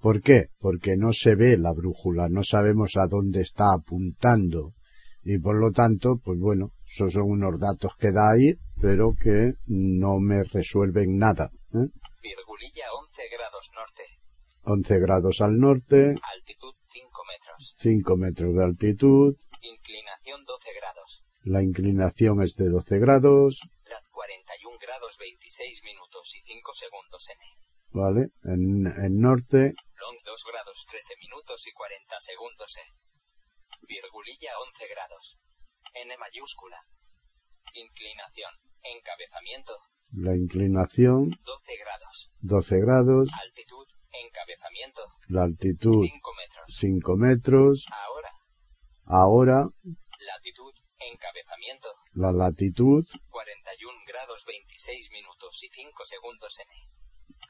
¿Por qué? Porque no se ve la brújula, no sabemos a dónde está apuntando. Y por lo tanto, pues bueno, esos son unos datos que da ahí, pero que no me resuelven nada. ¿eh? Virgulilla 11 grados norte. 11 grados al norte, Altitud 5 metros. 5 metros de altitud, Inclinación 12 grados. la inclinación es de 12 grados, Lat 41 grados 26 minutos y 5 segundos N. ¿vale? En, en norte, Long 2 grados 13 minutos y 40 segundos E. Virgulilla 11 grados. N mayúscula. Inclinación. Encabezamiento. la inclinación 12 grados. 12 grados, Altitud. Encabezamiento. la altitud 5 metros. 5 metros, Ahora. ahora Latitud. Encabezamiento. la latitud 41 grados 26 minutos y 5 segundos N.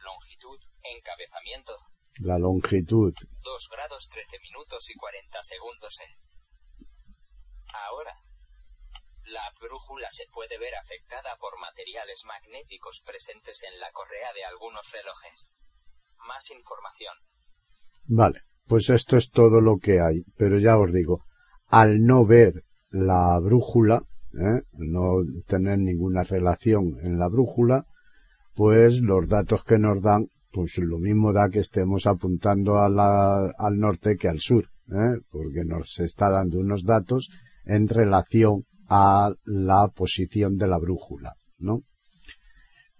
Longitud. Encabezamiento. La longitud 2 grados 13 minutos y 40 segundos E. Ahora. La brújula se puede ver afectada por materiales magnéticos presentes en la correa de algunos relojes. Más información. Vale, pues esto es todo lo que hay. Pero ya os digo, al no ver la brújula, ¿eh? no tener ninguna relación en la brújula, pues los datos que nos dan, pues lo mismo da que estemos apuntando al norte que al sur, ¿eh? porque nos está dando unos datos en relación a la posición de la brújula, ¿no?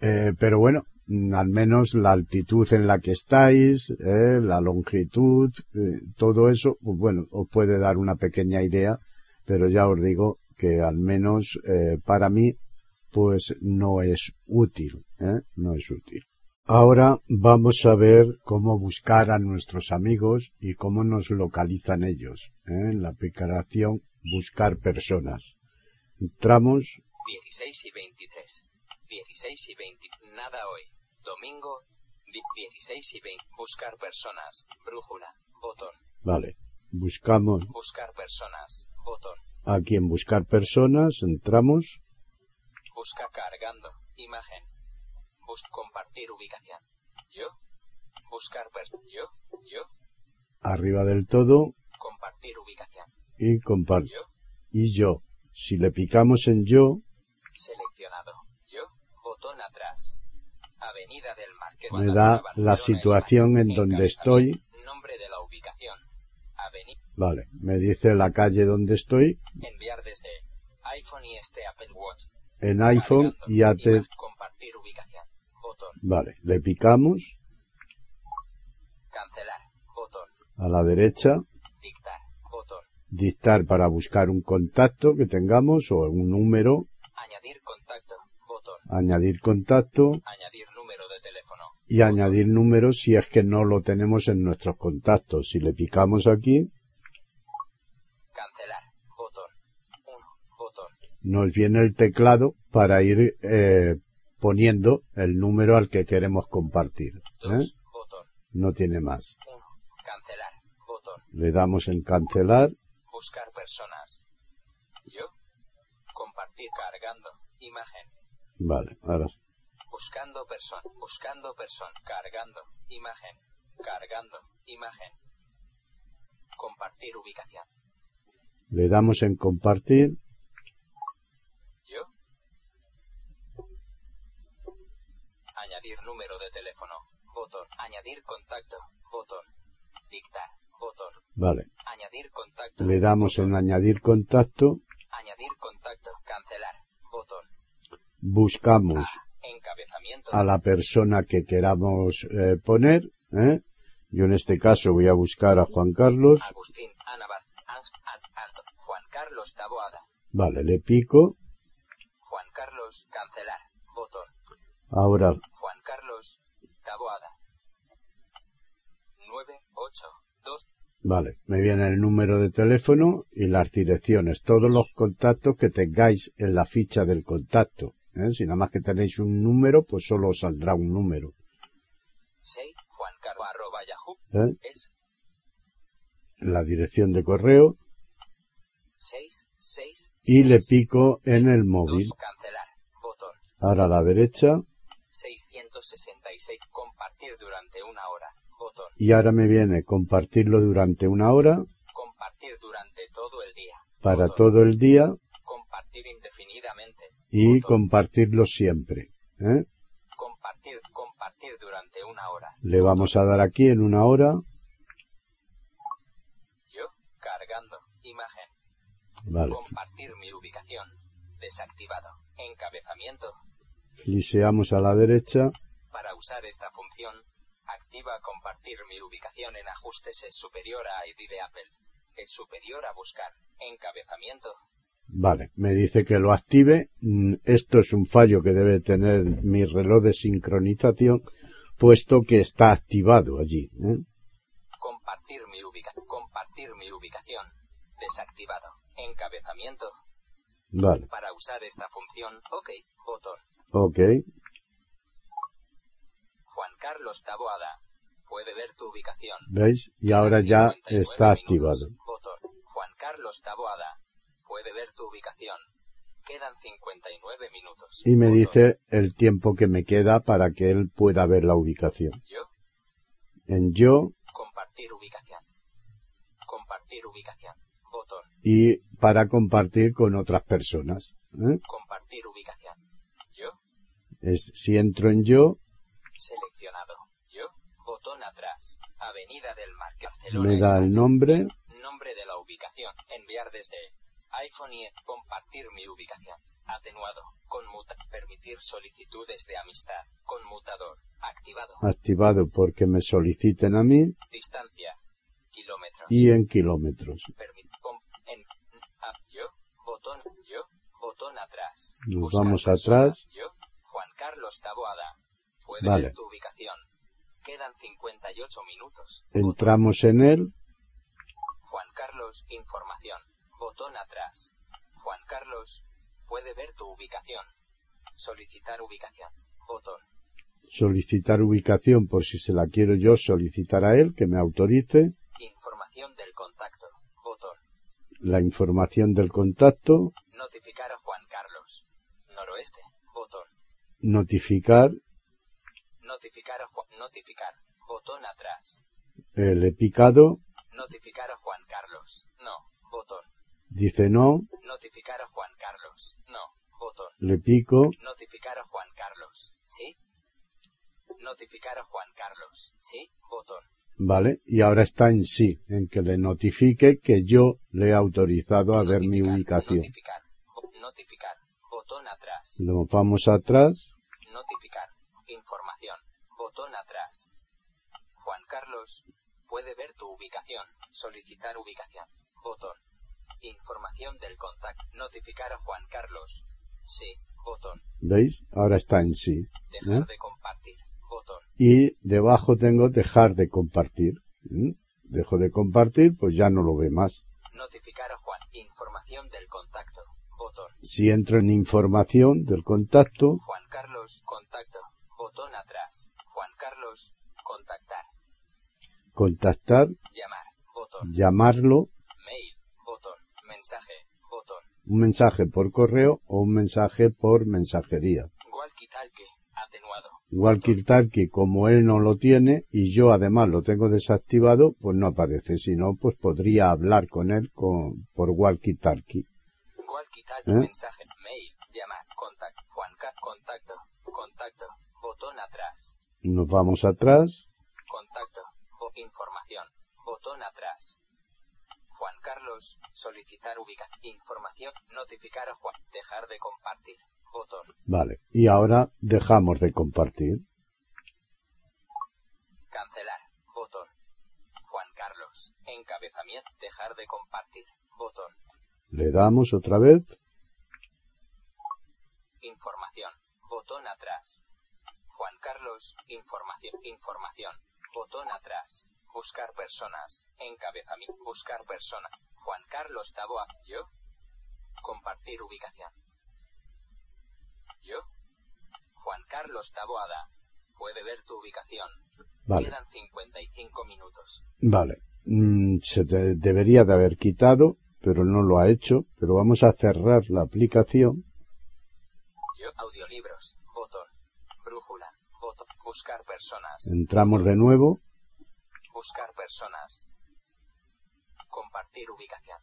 Eh, pero bueno, al menos la altitud en la que estáis, eh, la longitud, todo eso, pues bueno, os puede dar una pequeña idea, pero ya os digo que al menos para mí, pues no es útil, no es útil. Ahora vamos a ver cómo buscar a nuestros amigos y cómo nos localizan ellos, ¿eh? en la aplicación Buscar Personas. Entramos 16 y 23. 16 y 20. Nada hoy. Domingo. di- 16 y 20. Buscar personas. Brújula. Botón. Vale. Buscamos Buscar personas. Botón. aquí en buscar personas, entramos, Busca cargando. Imagen. Bus compartir ubicación. Yo. Buscar per yo. Yo. arriba del todo Compartir ubicación. y compar Yo. y yo. Si le picamos en yo, Seleccionado. Yo. Botón atrás. Avenida del Marqués. me da la situación en donde estoy. Nombre de la ubicación. Avenida. Vale, me dice la calle donde estoy. Enviar desde iPhone y este Apple Watch. En iPhone Cargando. y Apple. Compartir ubicación. Botón. Vale, le picamos Cancelar. Botón. A la derecha, Dictar. Botón. dictar para buscar un contacto que tengamos o un número, Añadir contacto. Botón. añadir contacto Añadir número de teléfono. y añadir número si es que no lo tenemos en nuestros contactos. Si le picamos aquí, Cancelar. Botón. 1. Botón. nos viene el teclado para ir eh, poniendo el número al que queremos compartir. 2. ¿eh? Botón. No tiene más. 1. Le damos en cancelar. Buscar personas. Yo. Compartir cargando. Imagen. Vale, ahora Buscando persona. Buscando persona. Cargando. Imagen. Cargando. Imagen. Compartir ubicación. le damos en compartir. Yo. Añadir número de teléfono. Botón. Añadir contacto. Botón. Dictar. Botón. Vale, Añadir contacto. le damos en añadir contacto. Añadir contacto. Cancelar. Botón. Buscamos A. Encabezamiento. a la persona que queramos eh, poner. ¿eh? Yo en este caso voy a buscar a Juan Carlos. Agustín. Alto. Juan Carlos Taboada. Vale, le pico. Juan Carlos. Cancelar. Botón. Ahora Juan Carlos. Taboada. 9, 8, 2, Vale, me viene el número de teléfono y las direcciones, todos los contactos que tengáis en la ficha del contacto. ¿eh? Si nada más que tenéis un número, pues solo os saldrá un número. 6, Juan. ¿eh? Es La dirección de correo 6, 6, y le pico en el móvil. 2, cancelar. Botón. Ahora a la derecha 666, compartir durante una hora. Botón. y ahora me viene compartirlo durante una hora Compartir durante todo el día. para Botón. todo el día Compartir indefinidamente. y Botón. compartirlo siempre. ¿eh? Compartir, compartir durante una hora. Le vamos a dar aquí en una hora. Yo, cargando. Imagen. Vale, Compartir mi ubicación. Desactivado. Encabezamiento. fliseamos a la derecha. Para usar esta función, activa compartir mi ubicación en ajustes es superior a ID de Apple. Es superior a buscar. Encabezamiento. Vale, me dice que lo active. Mm, Esto es un fallo que debe tener mi reloj de sincronización, puesto que está activado allí. ¿eh? Compartir mi ubica compartir mi ubicación. Desactivado. Encabezamiento. Vale, Para usar esta función, OK, botón. ok, Juan Carlos Taboada. Puede ver tu ubicación. ¿veis? Y ahora ya 59 está activado. Juan Carlos Taboada. Puede ver tu ubicación. Quedan 59 minutos. Y me dice el tiempo que me queda para que él pueda ver la ubicación. Yo, En yo compartir ubicación. Compartir ubicación. Botón. y para compartir con otras personas. ¿eh? Compartir ubicación. Yo, Es, si entro en yo, seleccionado. Yo, botón atrás. Avenida del Mar, Barcelona. me da el nombre, Nombre de la ubicación. Enviar desde iPhone y compartir mi ubicación. Atenuado. Conmuta. Permitir solicitudes de amistad. Conmutador. Activado. activado porque me soliciten a mí, Distancia. Kilómetros. y en kilómetros. Permit. com- en. a- yo. Botón. Yo. Botón atrás. Nos Buscar vamos atrás. Yo. Juan Carlos Taboada. Puede Vale. ver tu ubicación. Quedan 58 minutos. Entramos en él, Juan Carlos, información. Botón atrás. Juan Carlos, puede ver tu ubicación. Solicitar ubicación. Botón. solicitar ubicación por si se la quiero yo solicitar a él, que me autorice, Información del contacto. Botón. la información del contacto, Notificar a Juan Carlos. Noroeste. Botón. notificar, Notificar a Juan. Notificar. Botón atrás. el he picado, Notificar a Juan Carlos. No. Botón. dice no, Notificar a Juan botón. Le pico. Notificar a Juan Carlos, ¿sí? Notificar a Juan Carlos, ¿sí? Botón. Vale, y ahora está en sí, en que le notifique que yo le he autorizado a ver mi ubicación. Notificar, notificar, botón atrás. Lo vamos atrás. Notificar, botón atrás. Juan Carlos, puede ver tu ubicación, solicitar ubicación, botón. Información del contacto, notificar a Juan Carlos. Sí, botón. ¿Veis? Ahora está en sí. Dejar de compartir, botón. Y debajo tengo dejar de compartir. ¿Mm? Dejo de compartir, pues ya no lo ve más. Notificar a Juan, información del contacto, botón. Si entro en información del contacto, Juan Carlos, contacto, botón atrás. Carlos, contactar, contactar, llamar, botón. llamarlo, Mail, botón. Mensaje, botón. un mensaje por correo o un mensaje por mensajería. Walkie-talkie, atenuado. Walkie-talkie, como él no lo tiene y yo además lo tengo desactivado, pues no aparece. Si no, pues podría hablar con él con, por walkie-talkie. Walkie-talkie, ¿Eh? mensaje, mail, llamar, contacto. Juan Ca- contacto, contacto, botón atrás. Nos vamos atrás, Contacto, información, botón atrás. Juan Carlos, solicitar ubicación, información, notificar a Juan, dejar de compartir, botón. vale. Y ahora dejamos de compartir. Cancelar. Botón. Juan Carlos. Encabezamiento. Dejar de compartir. Botón. Le damos otra vez, Información. Botón atrás. Juan Carlos. Información. Información. Botón atrás. Buscar personas. Encabezamiento. Buscar persona. Juan Carlos Taboa. Yo. Compartir ubicación. Yo. Juan Carlos Taboada. Puede ver tu ubicación. vale. Quedan 55 minutos. Vale. Mm, se te- debería de haber quitado, pero no lo ha hecho. Pero vamos a cerrar la aplicación. Yo, botón. Buscar personas. Entramos de nuevo. Buscar personas. Compartir ubicación.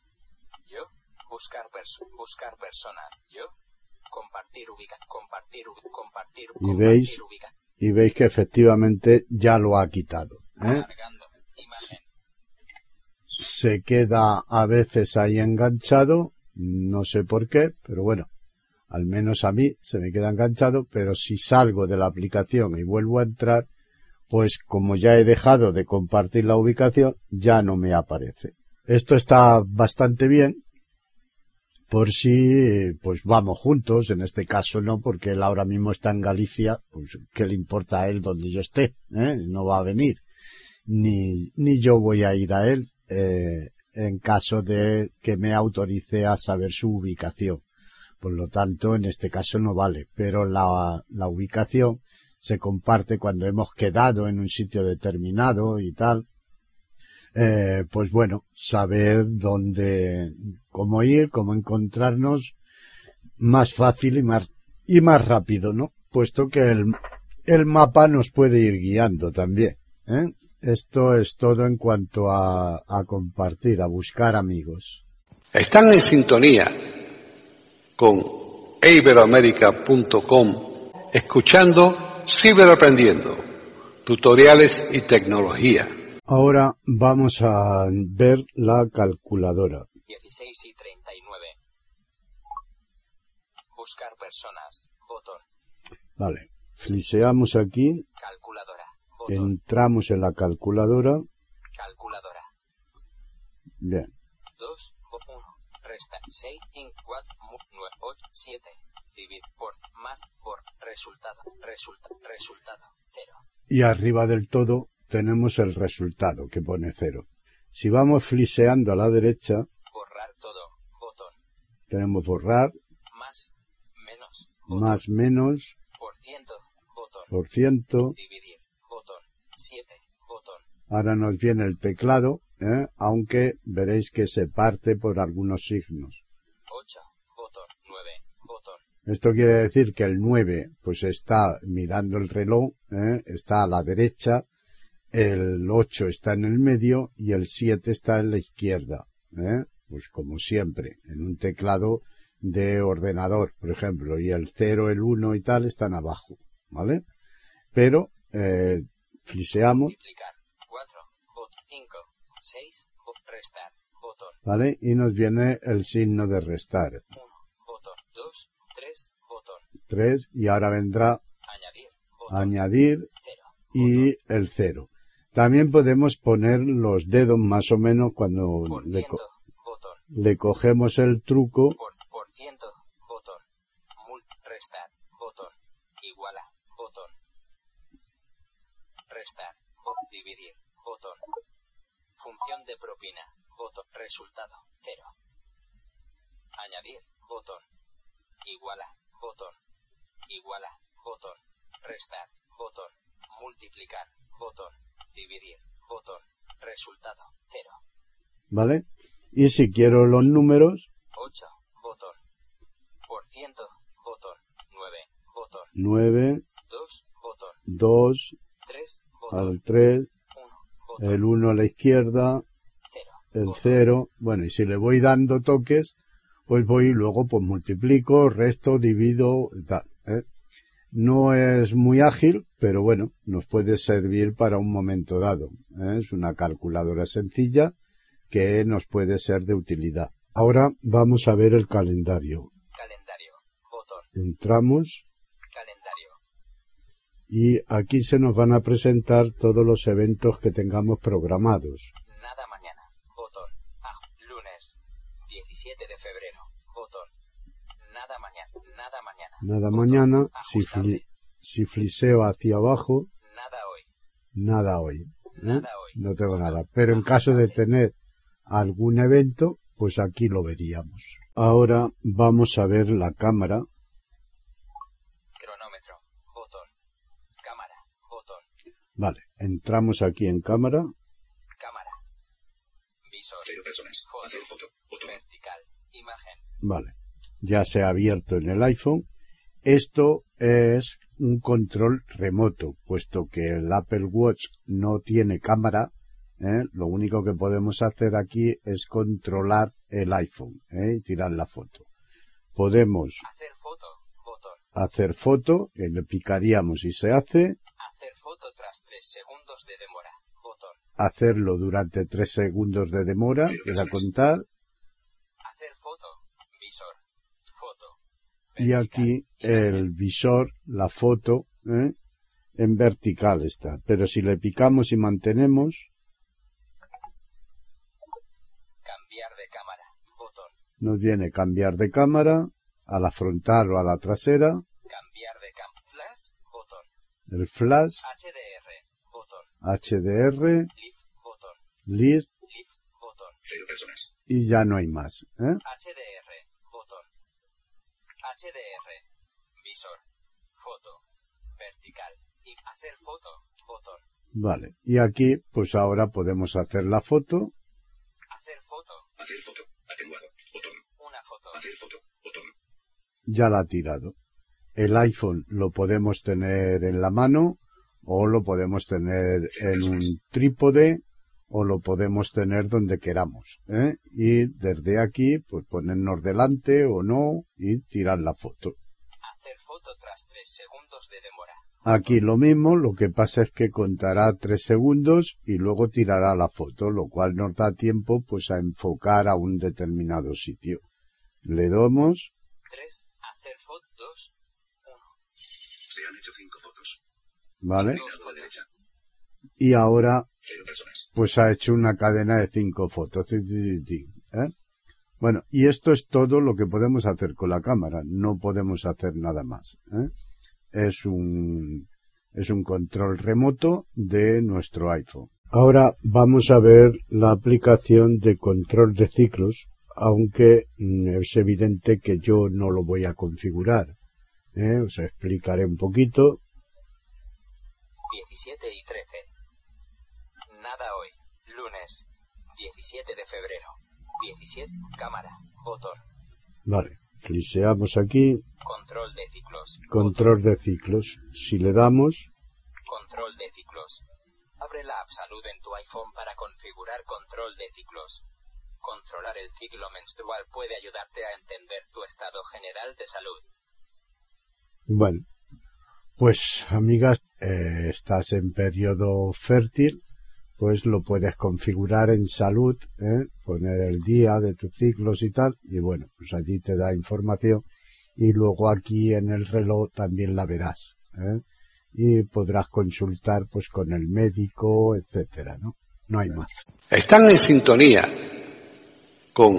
Yo, buscar perso buscar personas. Yo, compartir ubicación. Compartir ubi- compartir Y veis- ubicación. Y veis que efectivamente ya lo ha quitado. ¿eh? Se queda a veces ahí enganchado. No sé por qué, pero bueno. Al menos a mí se me queda enganchado, pero si salgo de la aplicación y vuelvo a entrar, pues como ya he dejado de compartir la ubicación, ya no me aparece. Esto está bastante bien, por si pues vamos juntos, en este caso no, porque él ahora mismo está en Galicia, pues qué le importa a él donde yo esté, ¿eh? no va a venir, ni, ni yo voy a ir a él, eh, en caso de que me autorice a saber su ubicación. Por lo tanto, en este caso no vale, pero la, la ubicación se comparte cuando hemos quedado en un sitio determinado y tal. Eh, pues bueno, saber dónde, cómo ir, cómo encontrarnos más fácil y más, y más rápido, ¿no? Puesto que el, el mapa nos puede ir guiando también. ¿eh? Esto es todo en cuanto a, a compartir, a buscar amigos. Están en sintonía con iberoamerica.com escuchando Ciberaprendiendo, tutoriales y tecnología. Ahora vamos a ver la calculadora. 16 y 39. Buscar personas. Botón. Vale. Fliseamos aquí, Calculadora. Botón. entramos en la calculadora. Calculadora. Bien. 2, 1, resta 6, 5, 4, 9, 8, 7, divid por, más, por, resultado, resulta, resultado, 0. Y arriba del todo tenemos el resultado que pone cero. Si vamos fliseando a la derecha, Borrar todo, botón, tenemos borrar, más, menos, botón, más menos, por ciento, botón, por ciento. dividir, botón, 7, botón, Ahora nos viene el teclado, ¿eh? aunque veréis que se parte por algunos signos. 8, botón, 9, botón, Esto quiere decir que el 9 pues está mirando el reloj, ¿eh? está a la derecha, el 8 está en el medio y el 7 está en la izquierda. ¿eh? Pues como siempre, en un teclado de ordenador, por ejemplo, y el 0, el 1 y tal están abajo, ¿vale? Pero, eh, fliseamos. Multiplicar. 4, bot, 5, 6, bot, restar, botón. ¿Vale? Y nos viene el signo de restar. 1, botón, 2, 3, botón. 3, y ahora vendrá Añadir, botón. añadir 0, y el 0. También podemos poner los dedos más o menos cuando por le, ciento, co- le cogemos el truco Por, por ciento, botón. Mult, restar, botón. Iguala, botón. Restar, bot, dividir, botón. Función de propina, botón. Resultado, cero. Añadir, botón. Iguala, botón. Iguala, botón. Restar, botón. Multiplicar, botón. Dividir, botón. Resultado, cero. ¿vale? Y si quiero los números, 8, botón. Por ciento, botón. 9, botón. 9, 2, botón. 2, 3, botón. al 3, 1, botón. El 1 a la izquierda, 0. el 0, bueno, y si le voy dando toques, pues voy y luego pues multiplico, resto, divido, tal, ¿eh? No es muy ágil, pero bueno, nos puede servir para un momento dado. ¿eh? Es una calculadora sencilla que nos puede ser de utilidad. Ahora vamos a ver el calendario. Calendario. Botón. Entramos. Y aquí se nos van a presentar todos los eventos que tengamos programados. Nada mañana. Botón. Ah, lunes. 17 de febrero. Botón. Nada mañana. Nada mañana. Nada Botón. mañana, si, fli- si fliseo hacia abajo, Nada hoy. nada hoy. ¿eh? Nada hoy. No tengo nada. Pero en caso de tener algún evento, pues aquí lo veríamos. Ahora vamos a ver la cámara. Cronómetro. Botón. Cámara. Botón. Vale, entramos aquí en cámara. Cámara. Visor. Cero personas. Foto. Hacer foto. Botón. Vertical. Imagen. Vale, ya se ha abierto en el iPhone. Esto es un control remoto, puesto que el Apple Watch no tiene cámara. ¿eh? Lo único que podemos hacer aquí es controlar el iPhone ¿eh? y tirar la foto. Podemos Hacer foto. Botón. hacer foto, que le picaríamos y se hace, Hacer foto tras 3 segundos de demora. Botón. hacerlo durante tres segundos de demora, Sí, que eso a es. contar, Hacer foto. Visor. Foto. y aquí el visor, la foto, ¿eh? en vertical está. Pero si le picamos y mantenemos, Cambiar de cámara. Botón. nos viene cambiar de cámara a la frontal o a la trasera, Cambiar de cam. Flash. Botón. El flash, HDR. Botón. HDR, Lift. Botón. list. Botón. Personas. y ya no hay más. ¿eh? HDR. Botón. HDR. Visor. Foto. Vertical. Y hacer foto. Botón. Vale, y aquí pues ahora podemos hacer la foto, Hacer foto. Hacer foto. Atenuado. Botón. Una foto. Hacer foto. Botón. ya la ha tirado. El iPhone lo podemos tener en la mano o lo podemos tener en un trípode o lo podemos tener donde queramos. ¿eh? Y desde aquí, pues ponernos delante o no y tirar la foto. Hacer foto tras 3 segundos de demora. Aquí lo mismo, lo que pasa es que contará tres segundos y luego tirará la foto, lo cual nos da tiempo pues a enfocar a un determinado sitio. Le damos, 3. Hacer foto 2. 1. Se han hecho cinco fotos. ¿vale? Y ahora pues ha hecho una cadena de cinco fotos. ¿eh? Bueno, y esto es todo lo que podemos hacer con la cámara. No podemos hacer nada más. ¿eh? Es un, es un control remoto de nuestro iPhone. Ahora vamos a ver la aplicación de control de ciclos, aunque mm, es evidente que yo no lo voy a configurar. ¿Eh? Os explicaré un poquito. 17 y 13. Nada hoy. Lunes. 17 de febrero. 17. Cámara. Botón. Vale, cliseamos aquí, Control de ciclos. control de ciclos. Si le damos, Control de ciclos. Abre la app Salud en tu iPhone para configurar control de ciclos. Controlar el ciclo menstrual puede ayudarte a entender tu estado general de salud. Bueno, pues amigas, eh, estás en periodo fértil, pues lo puedes configurar en salud, ¿eh? poner el día de tus ciclos y tal, y bueno, pues allí te da información y luego aquí en el reloj también la verás, ¿eh? y podrás consultar pues con el médico, etcétera, ¿no? No hay más. Están en sintonía con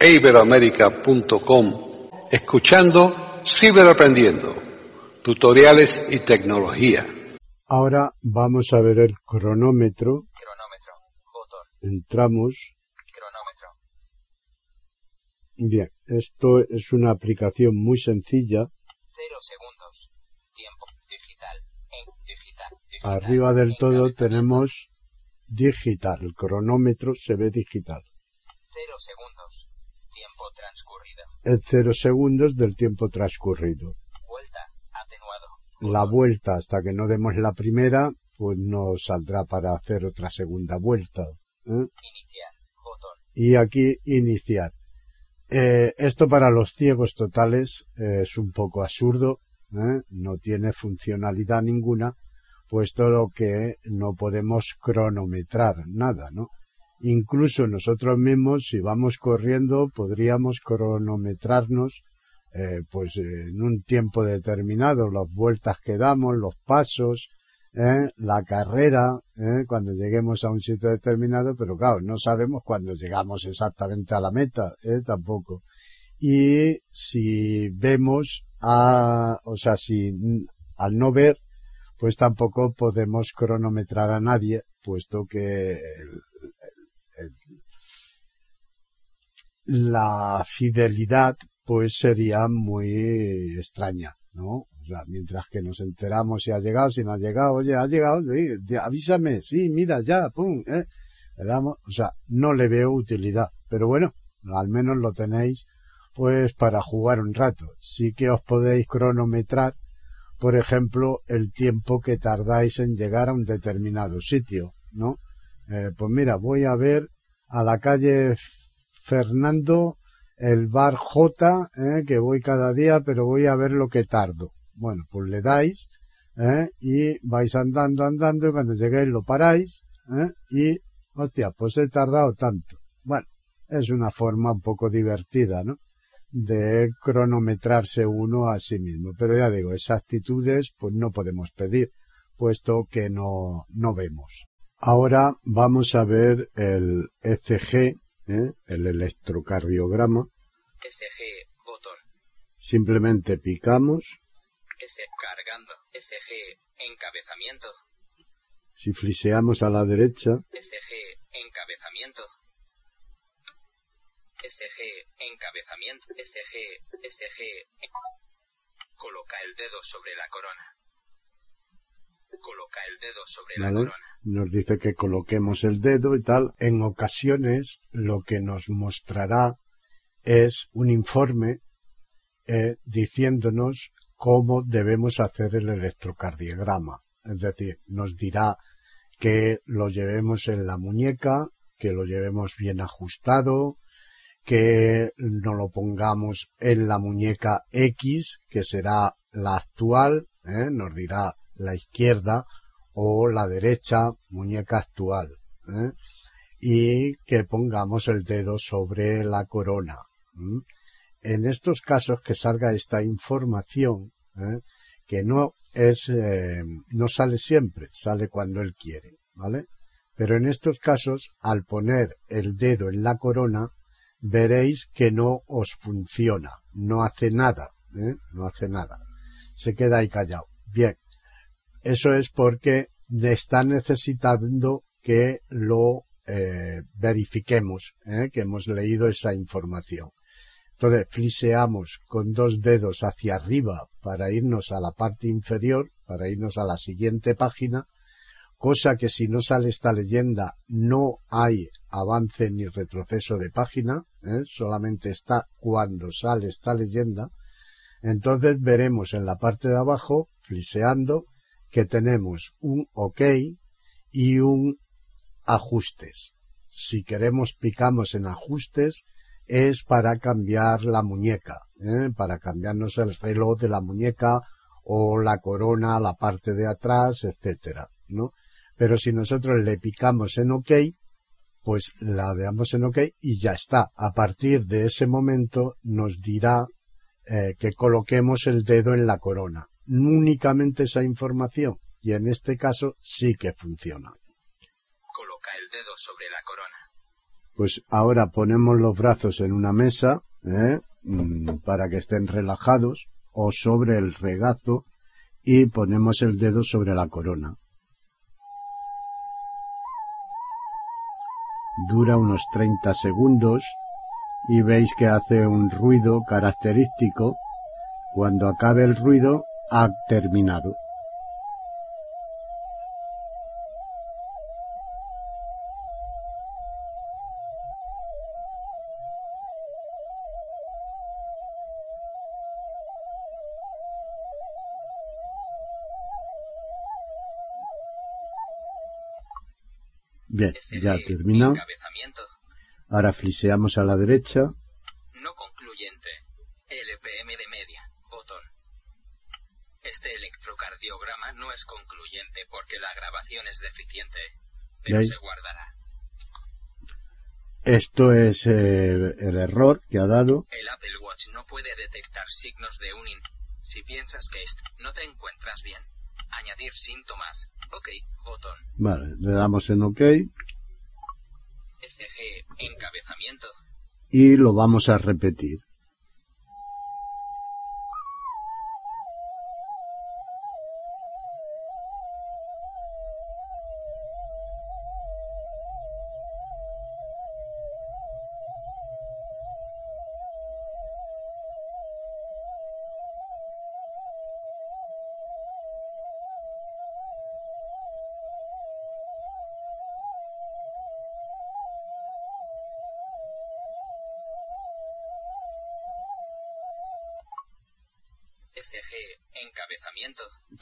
iberoamerica.com escuchando Ciberaprendiendo, tutoriales y tecnología. Ahora vamos a ver el cronómetro. Cronómetro. Botón. Entramos. Cronómetro. Bien, esto es una aplicación muy sencilla. Cero segundos. Tiempo. Digital. En digital. digital. Arriba del todo Encabezamiento. tenemos digital. El cronómetro se ve digital. Cero segundos. Tiempo transcurrido. Es cero segundos del tiempo transcurrido. Vuelta. Atenuado. La vuelta hasta que no demos la primera, pues no saldrá para hacer otra segunda vuelta. ¿eh? Iniciar. Botón. y aquí iniciar. Eh, esto para los ciegos totales eh, es un poco absurdo, no tiene funcionalidad ninguna, puesto lo que no podemos cronometrar nada, ¿no? Incluso nosotros mismos, si vamos corriendo, podríamos cronometrarnos, eh, pues en un tiempo determinado, las vueltas que damos, los pasos, ¿eh? la carrera, ¿eh? cuando lleguemos a un sitio determinado, pero claro, no sabemos cuándo llegamos exactamente a la meta, ¿eh? tampoco. Y si vemos a, o sea, si al no ver, pues tampoco podemos cronometrar a nadie, puesto que la fidelidad pues sería muy extraña, ¿no? O sea, mientras que nos enteramos si ha llegado, si no ha llegado, oye, ha llegado, avísame, sí, mira, ya, pum, eh. Le damos, o sea, no le veo utilidad, pero bueno, al menos lo tenéis, pues para jugar un rato. Sí que os podéis cronometrar, por ejemplo, el tiempo que tardáis en llegar a un determinado sitio, ¿no? Eh, pues mira, voy a ver a la calle Fernando, el bar J, eh, que voy cada día, pero voy a ver lo que tardo. Bueno, pues le dais, eh, y vais andando, andando, y cuando lleguéis lo paráis, eh, y, hostia, pues he tardado tanto. Bueno, es una forma un poco divertida, ¿no? De cronometrarse uno a sí mismo. Pero ya digo, esas actitudes, pues no podemos pedir, puesto que no, no vemos. Ahora vamos a ver el ECG, ¿eh? el electrocardiograma. SG. Botón. Simplemente picamos. S. Cargando. SG. Encabezamiento. Si fliseamos a la derecha, SG. Encabezamiento. SG. Encabezamiento. SG. SG. Coloca el dedo sobre la corona. Coloca el dedo sobre la ¿vale? corona. Nos dice que coloquemos el dedo y tal. En ocasiones lo que nos mostrará es un informe eh, diciéndonos cómo debemos hacer el electrocardiograma. Es decir, nos dirá que lo llevemos en la muñeca, que lo llevemos bien ajustado, que no lo pongamos en la muñeca X, que será la actual, ¿eh? nos dirá la izquierda, o la derecha, muñeca actual, ¿eh? y que pongamos el dedo sobre la corona. En estos casos que salga esta información, ¿eh? que no es, eh, no sale siempre, sale cuando él quiere, ¿vale? Pero en estos casos, al poner el dedo en la corona, veréis que no os funciona, no hace nada, no hace nada. Se queda ahí callado. Bien, eso es porque está necesitando que lo eh, verifiquemos, ¿eh? que hemos leído esa información. Entonces, fliseamos con dos dedos hacia arriba para irnos a la parte inferior, para irnos a la siguiente página, cosa que si no sale esta leyenda no hay avance ni retroceso de página, ¿eh? solamente está cuando sale esta leyenda. Entonces veremos en la parte de abajo, fliseando, que tenemos un OK y un ajustes. si queremos picamos en ajustes, es para cambiar la muñeca, ¿eh? para cambiarnos el reloj de la muñeca o la corona, la parte de atrás, etcétera, ¿no? Pero si nosotros le picamos en OK, pues la damos en OK y ya está. A partir de ese momento nos dirá eh, que coloquemos el dedo en la corona. Únicamente esa información. Y en este caso sí que funciona. Coloca el dedo sobre la corona. Pues ahora ponemos los brazos en una mesa ¿eh? Mm, para que estén relajados o sobre el regazo y ponemos el dedo sobre la corona. Dura unos 30 segundos y veis que hace un ruido característico. Cuando acabe el ruido ha terminado. Bien, ya terminó. Ahora fliseamos a la derecha. No concluyente. LPM de media. Botón. Este electrocardiograma no es concluyente porque la grabación es deficiente, pero se guardará. Esto es eh, el error que ha dado. El Apple Watch no puede detectar signos de un... Si piensas que no te encuentras bien, añadir síntomas. Ok, botón. Vale, le damos en OK. ECG, encabezamiento. Y lo vamos a repetir.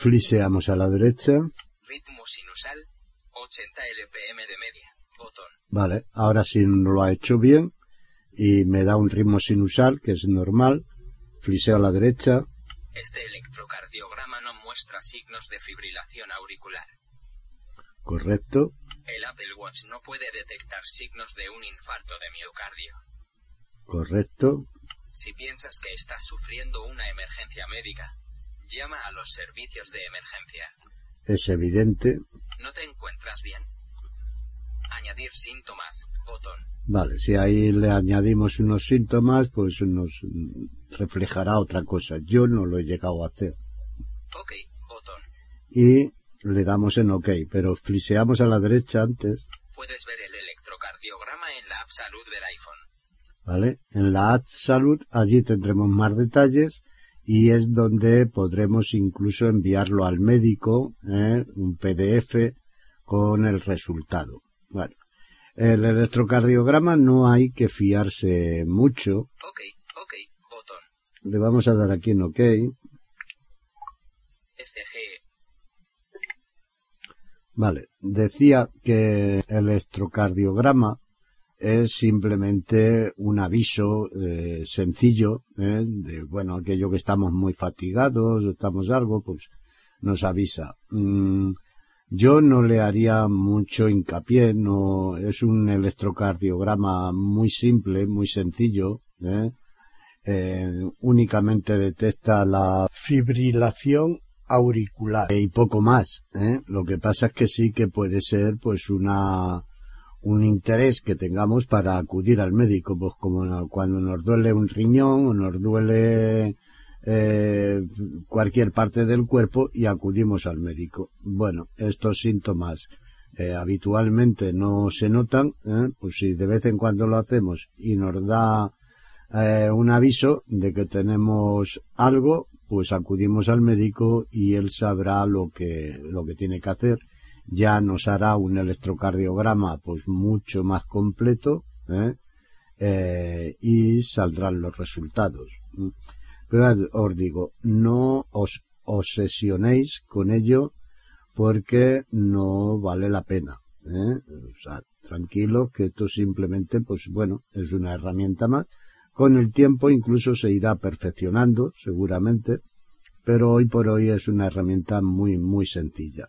Fliseamos a la derecha. Ritmo sinusal, 80 LPM de media, botón. Vale, ahora sí lo ha hecho bien y me da un ritmo sinusal que es normal. Fliseo a la derecha. Este electrocardiograma no muestra signos de fibrilación auricular. Correcto. El Apple Watch no puede detectar signos de un infarto de miocardio. Correcto. Si piensas que estás sufriendo una emergencia médica, llama a los servicios de emergencia. Es evidente. ¿No te encuentras bien? Añadir síntomas, botón. Vale, si ahí le añadimos unos síntomas, pues nos reflejará otra cosa. Yo no lo he llegado a hacer. Ok, botón. Y le damos en OK, pero fliseamos a la derecha antes. Puedes ver el electrocardiograma en la app Salud del iPhone. ¿vale? En la Ad Salud allí tendremos más detalles y es donde podremos incluso enviarlo al médico, ¿eh? un PDF con el resultado. Bueno, el electrocardiograma no hay que fiarse mucho. Ok, ok, botón. Le vamos a dar aquí en OK. ECG. Vale, decía que el electrocardiograma es simplemente un aviso eh, sencillo ¿eh? de bueno aquello que estamos muy fatigados estamos algo pues nos avisa mm, yo no le haría mucho hincapié no es un electrocardiograma muy simple muy sencillo ¿eh? únicamente detecta la fibrilación auricular y poco más lo que pasa es que sí que puede ser pues una un interés que tengamos para acudir al médico, pues como cuando nos duele un riñón o nos duele eh, cualquier parte del cuerpo y acudimos al médico. Bueno, estos síntomas eh, habitualmente no se notan, ¿eh? pues si de vez en cuando lo hacemos y nos da un aviso de que tenemos algo, pues acudimos al médico y él sabrá lo que, lo que tiene que hacer ya nos hará un electrocardiograma pues mucho más completo ¿eh? Eh, y saldrán los resultados. Pero os digo, no os obsesionéis con ello porque no vale la pena. ¿eh? O sea, tranquilo que esto simplemente, pues bueno, es una herramienta más. Con el tiempo incluso se irá perfeccionando, seguramente, pero hoy por hoy es una herramienta muy, muy sencilla.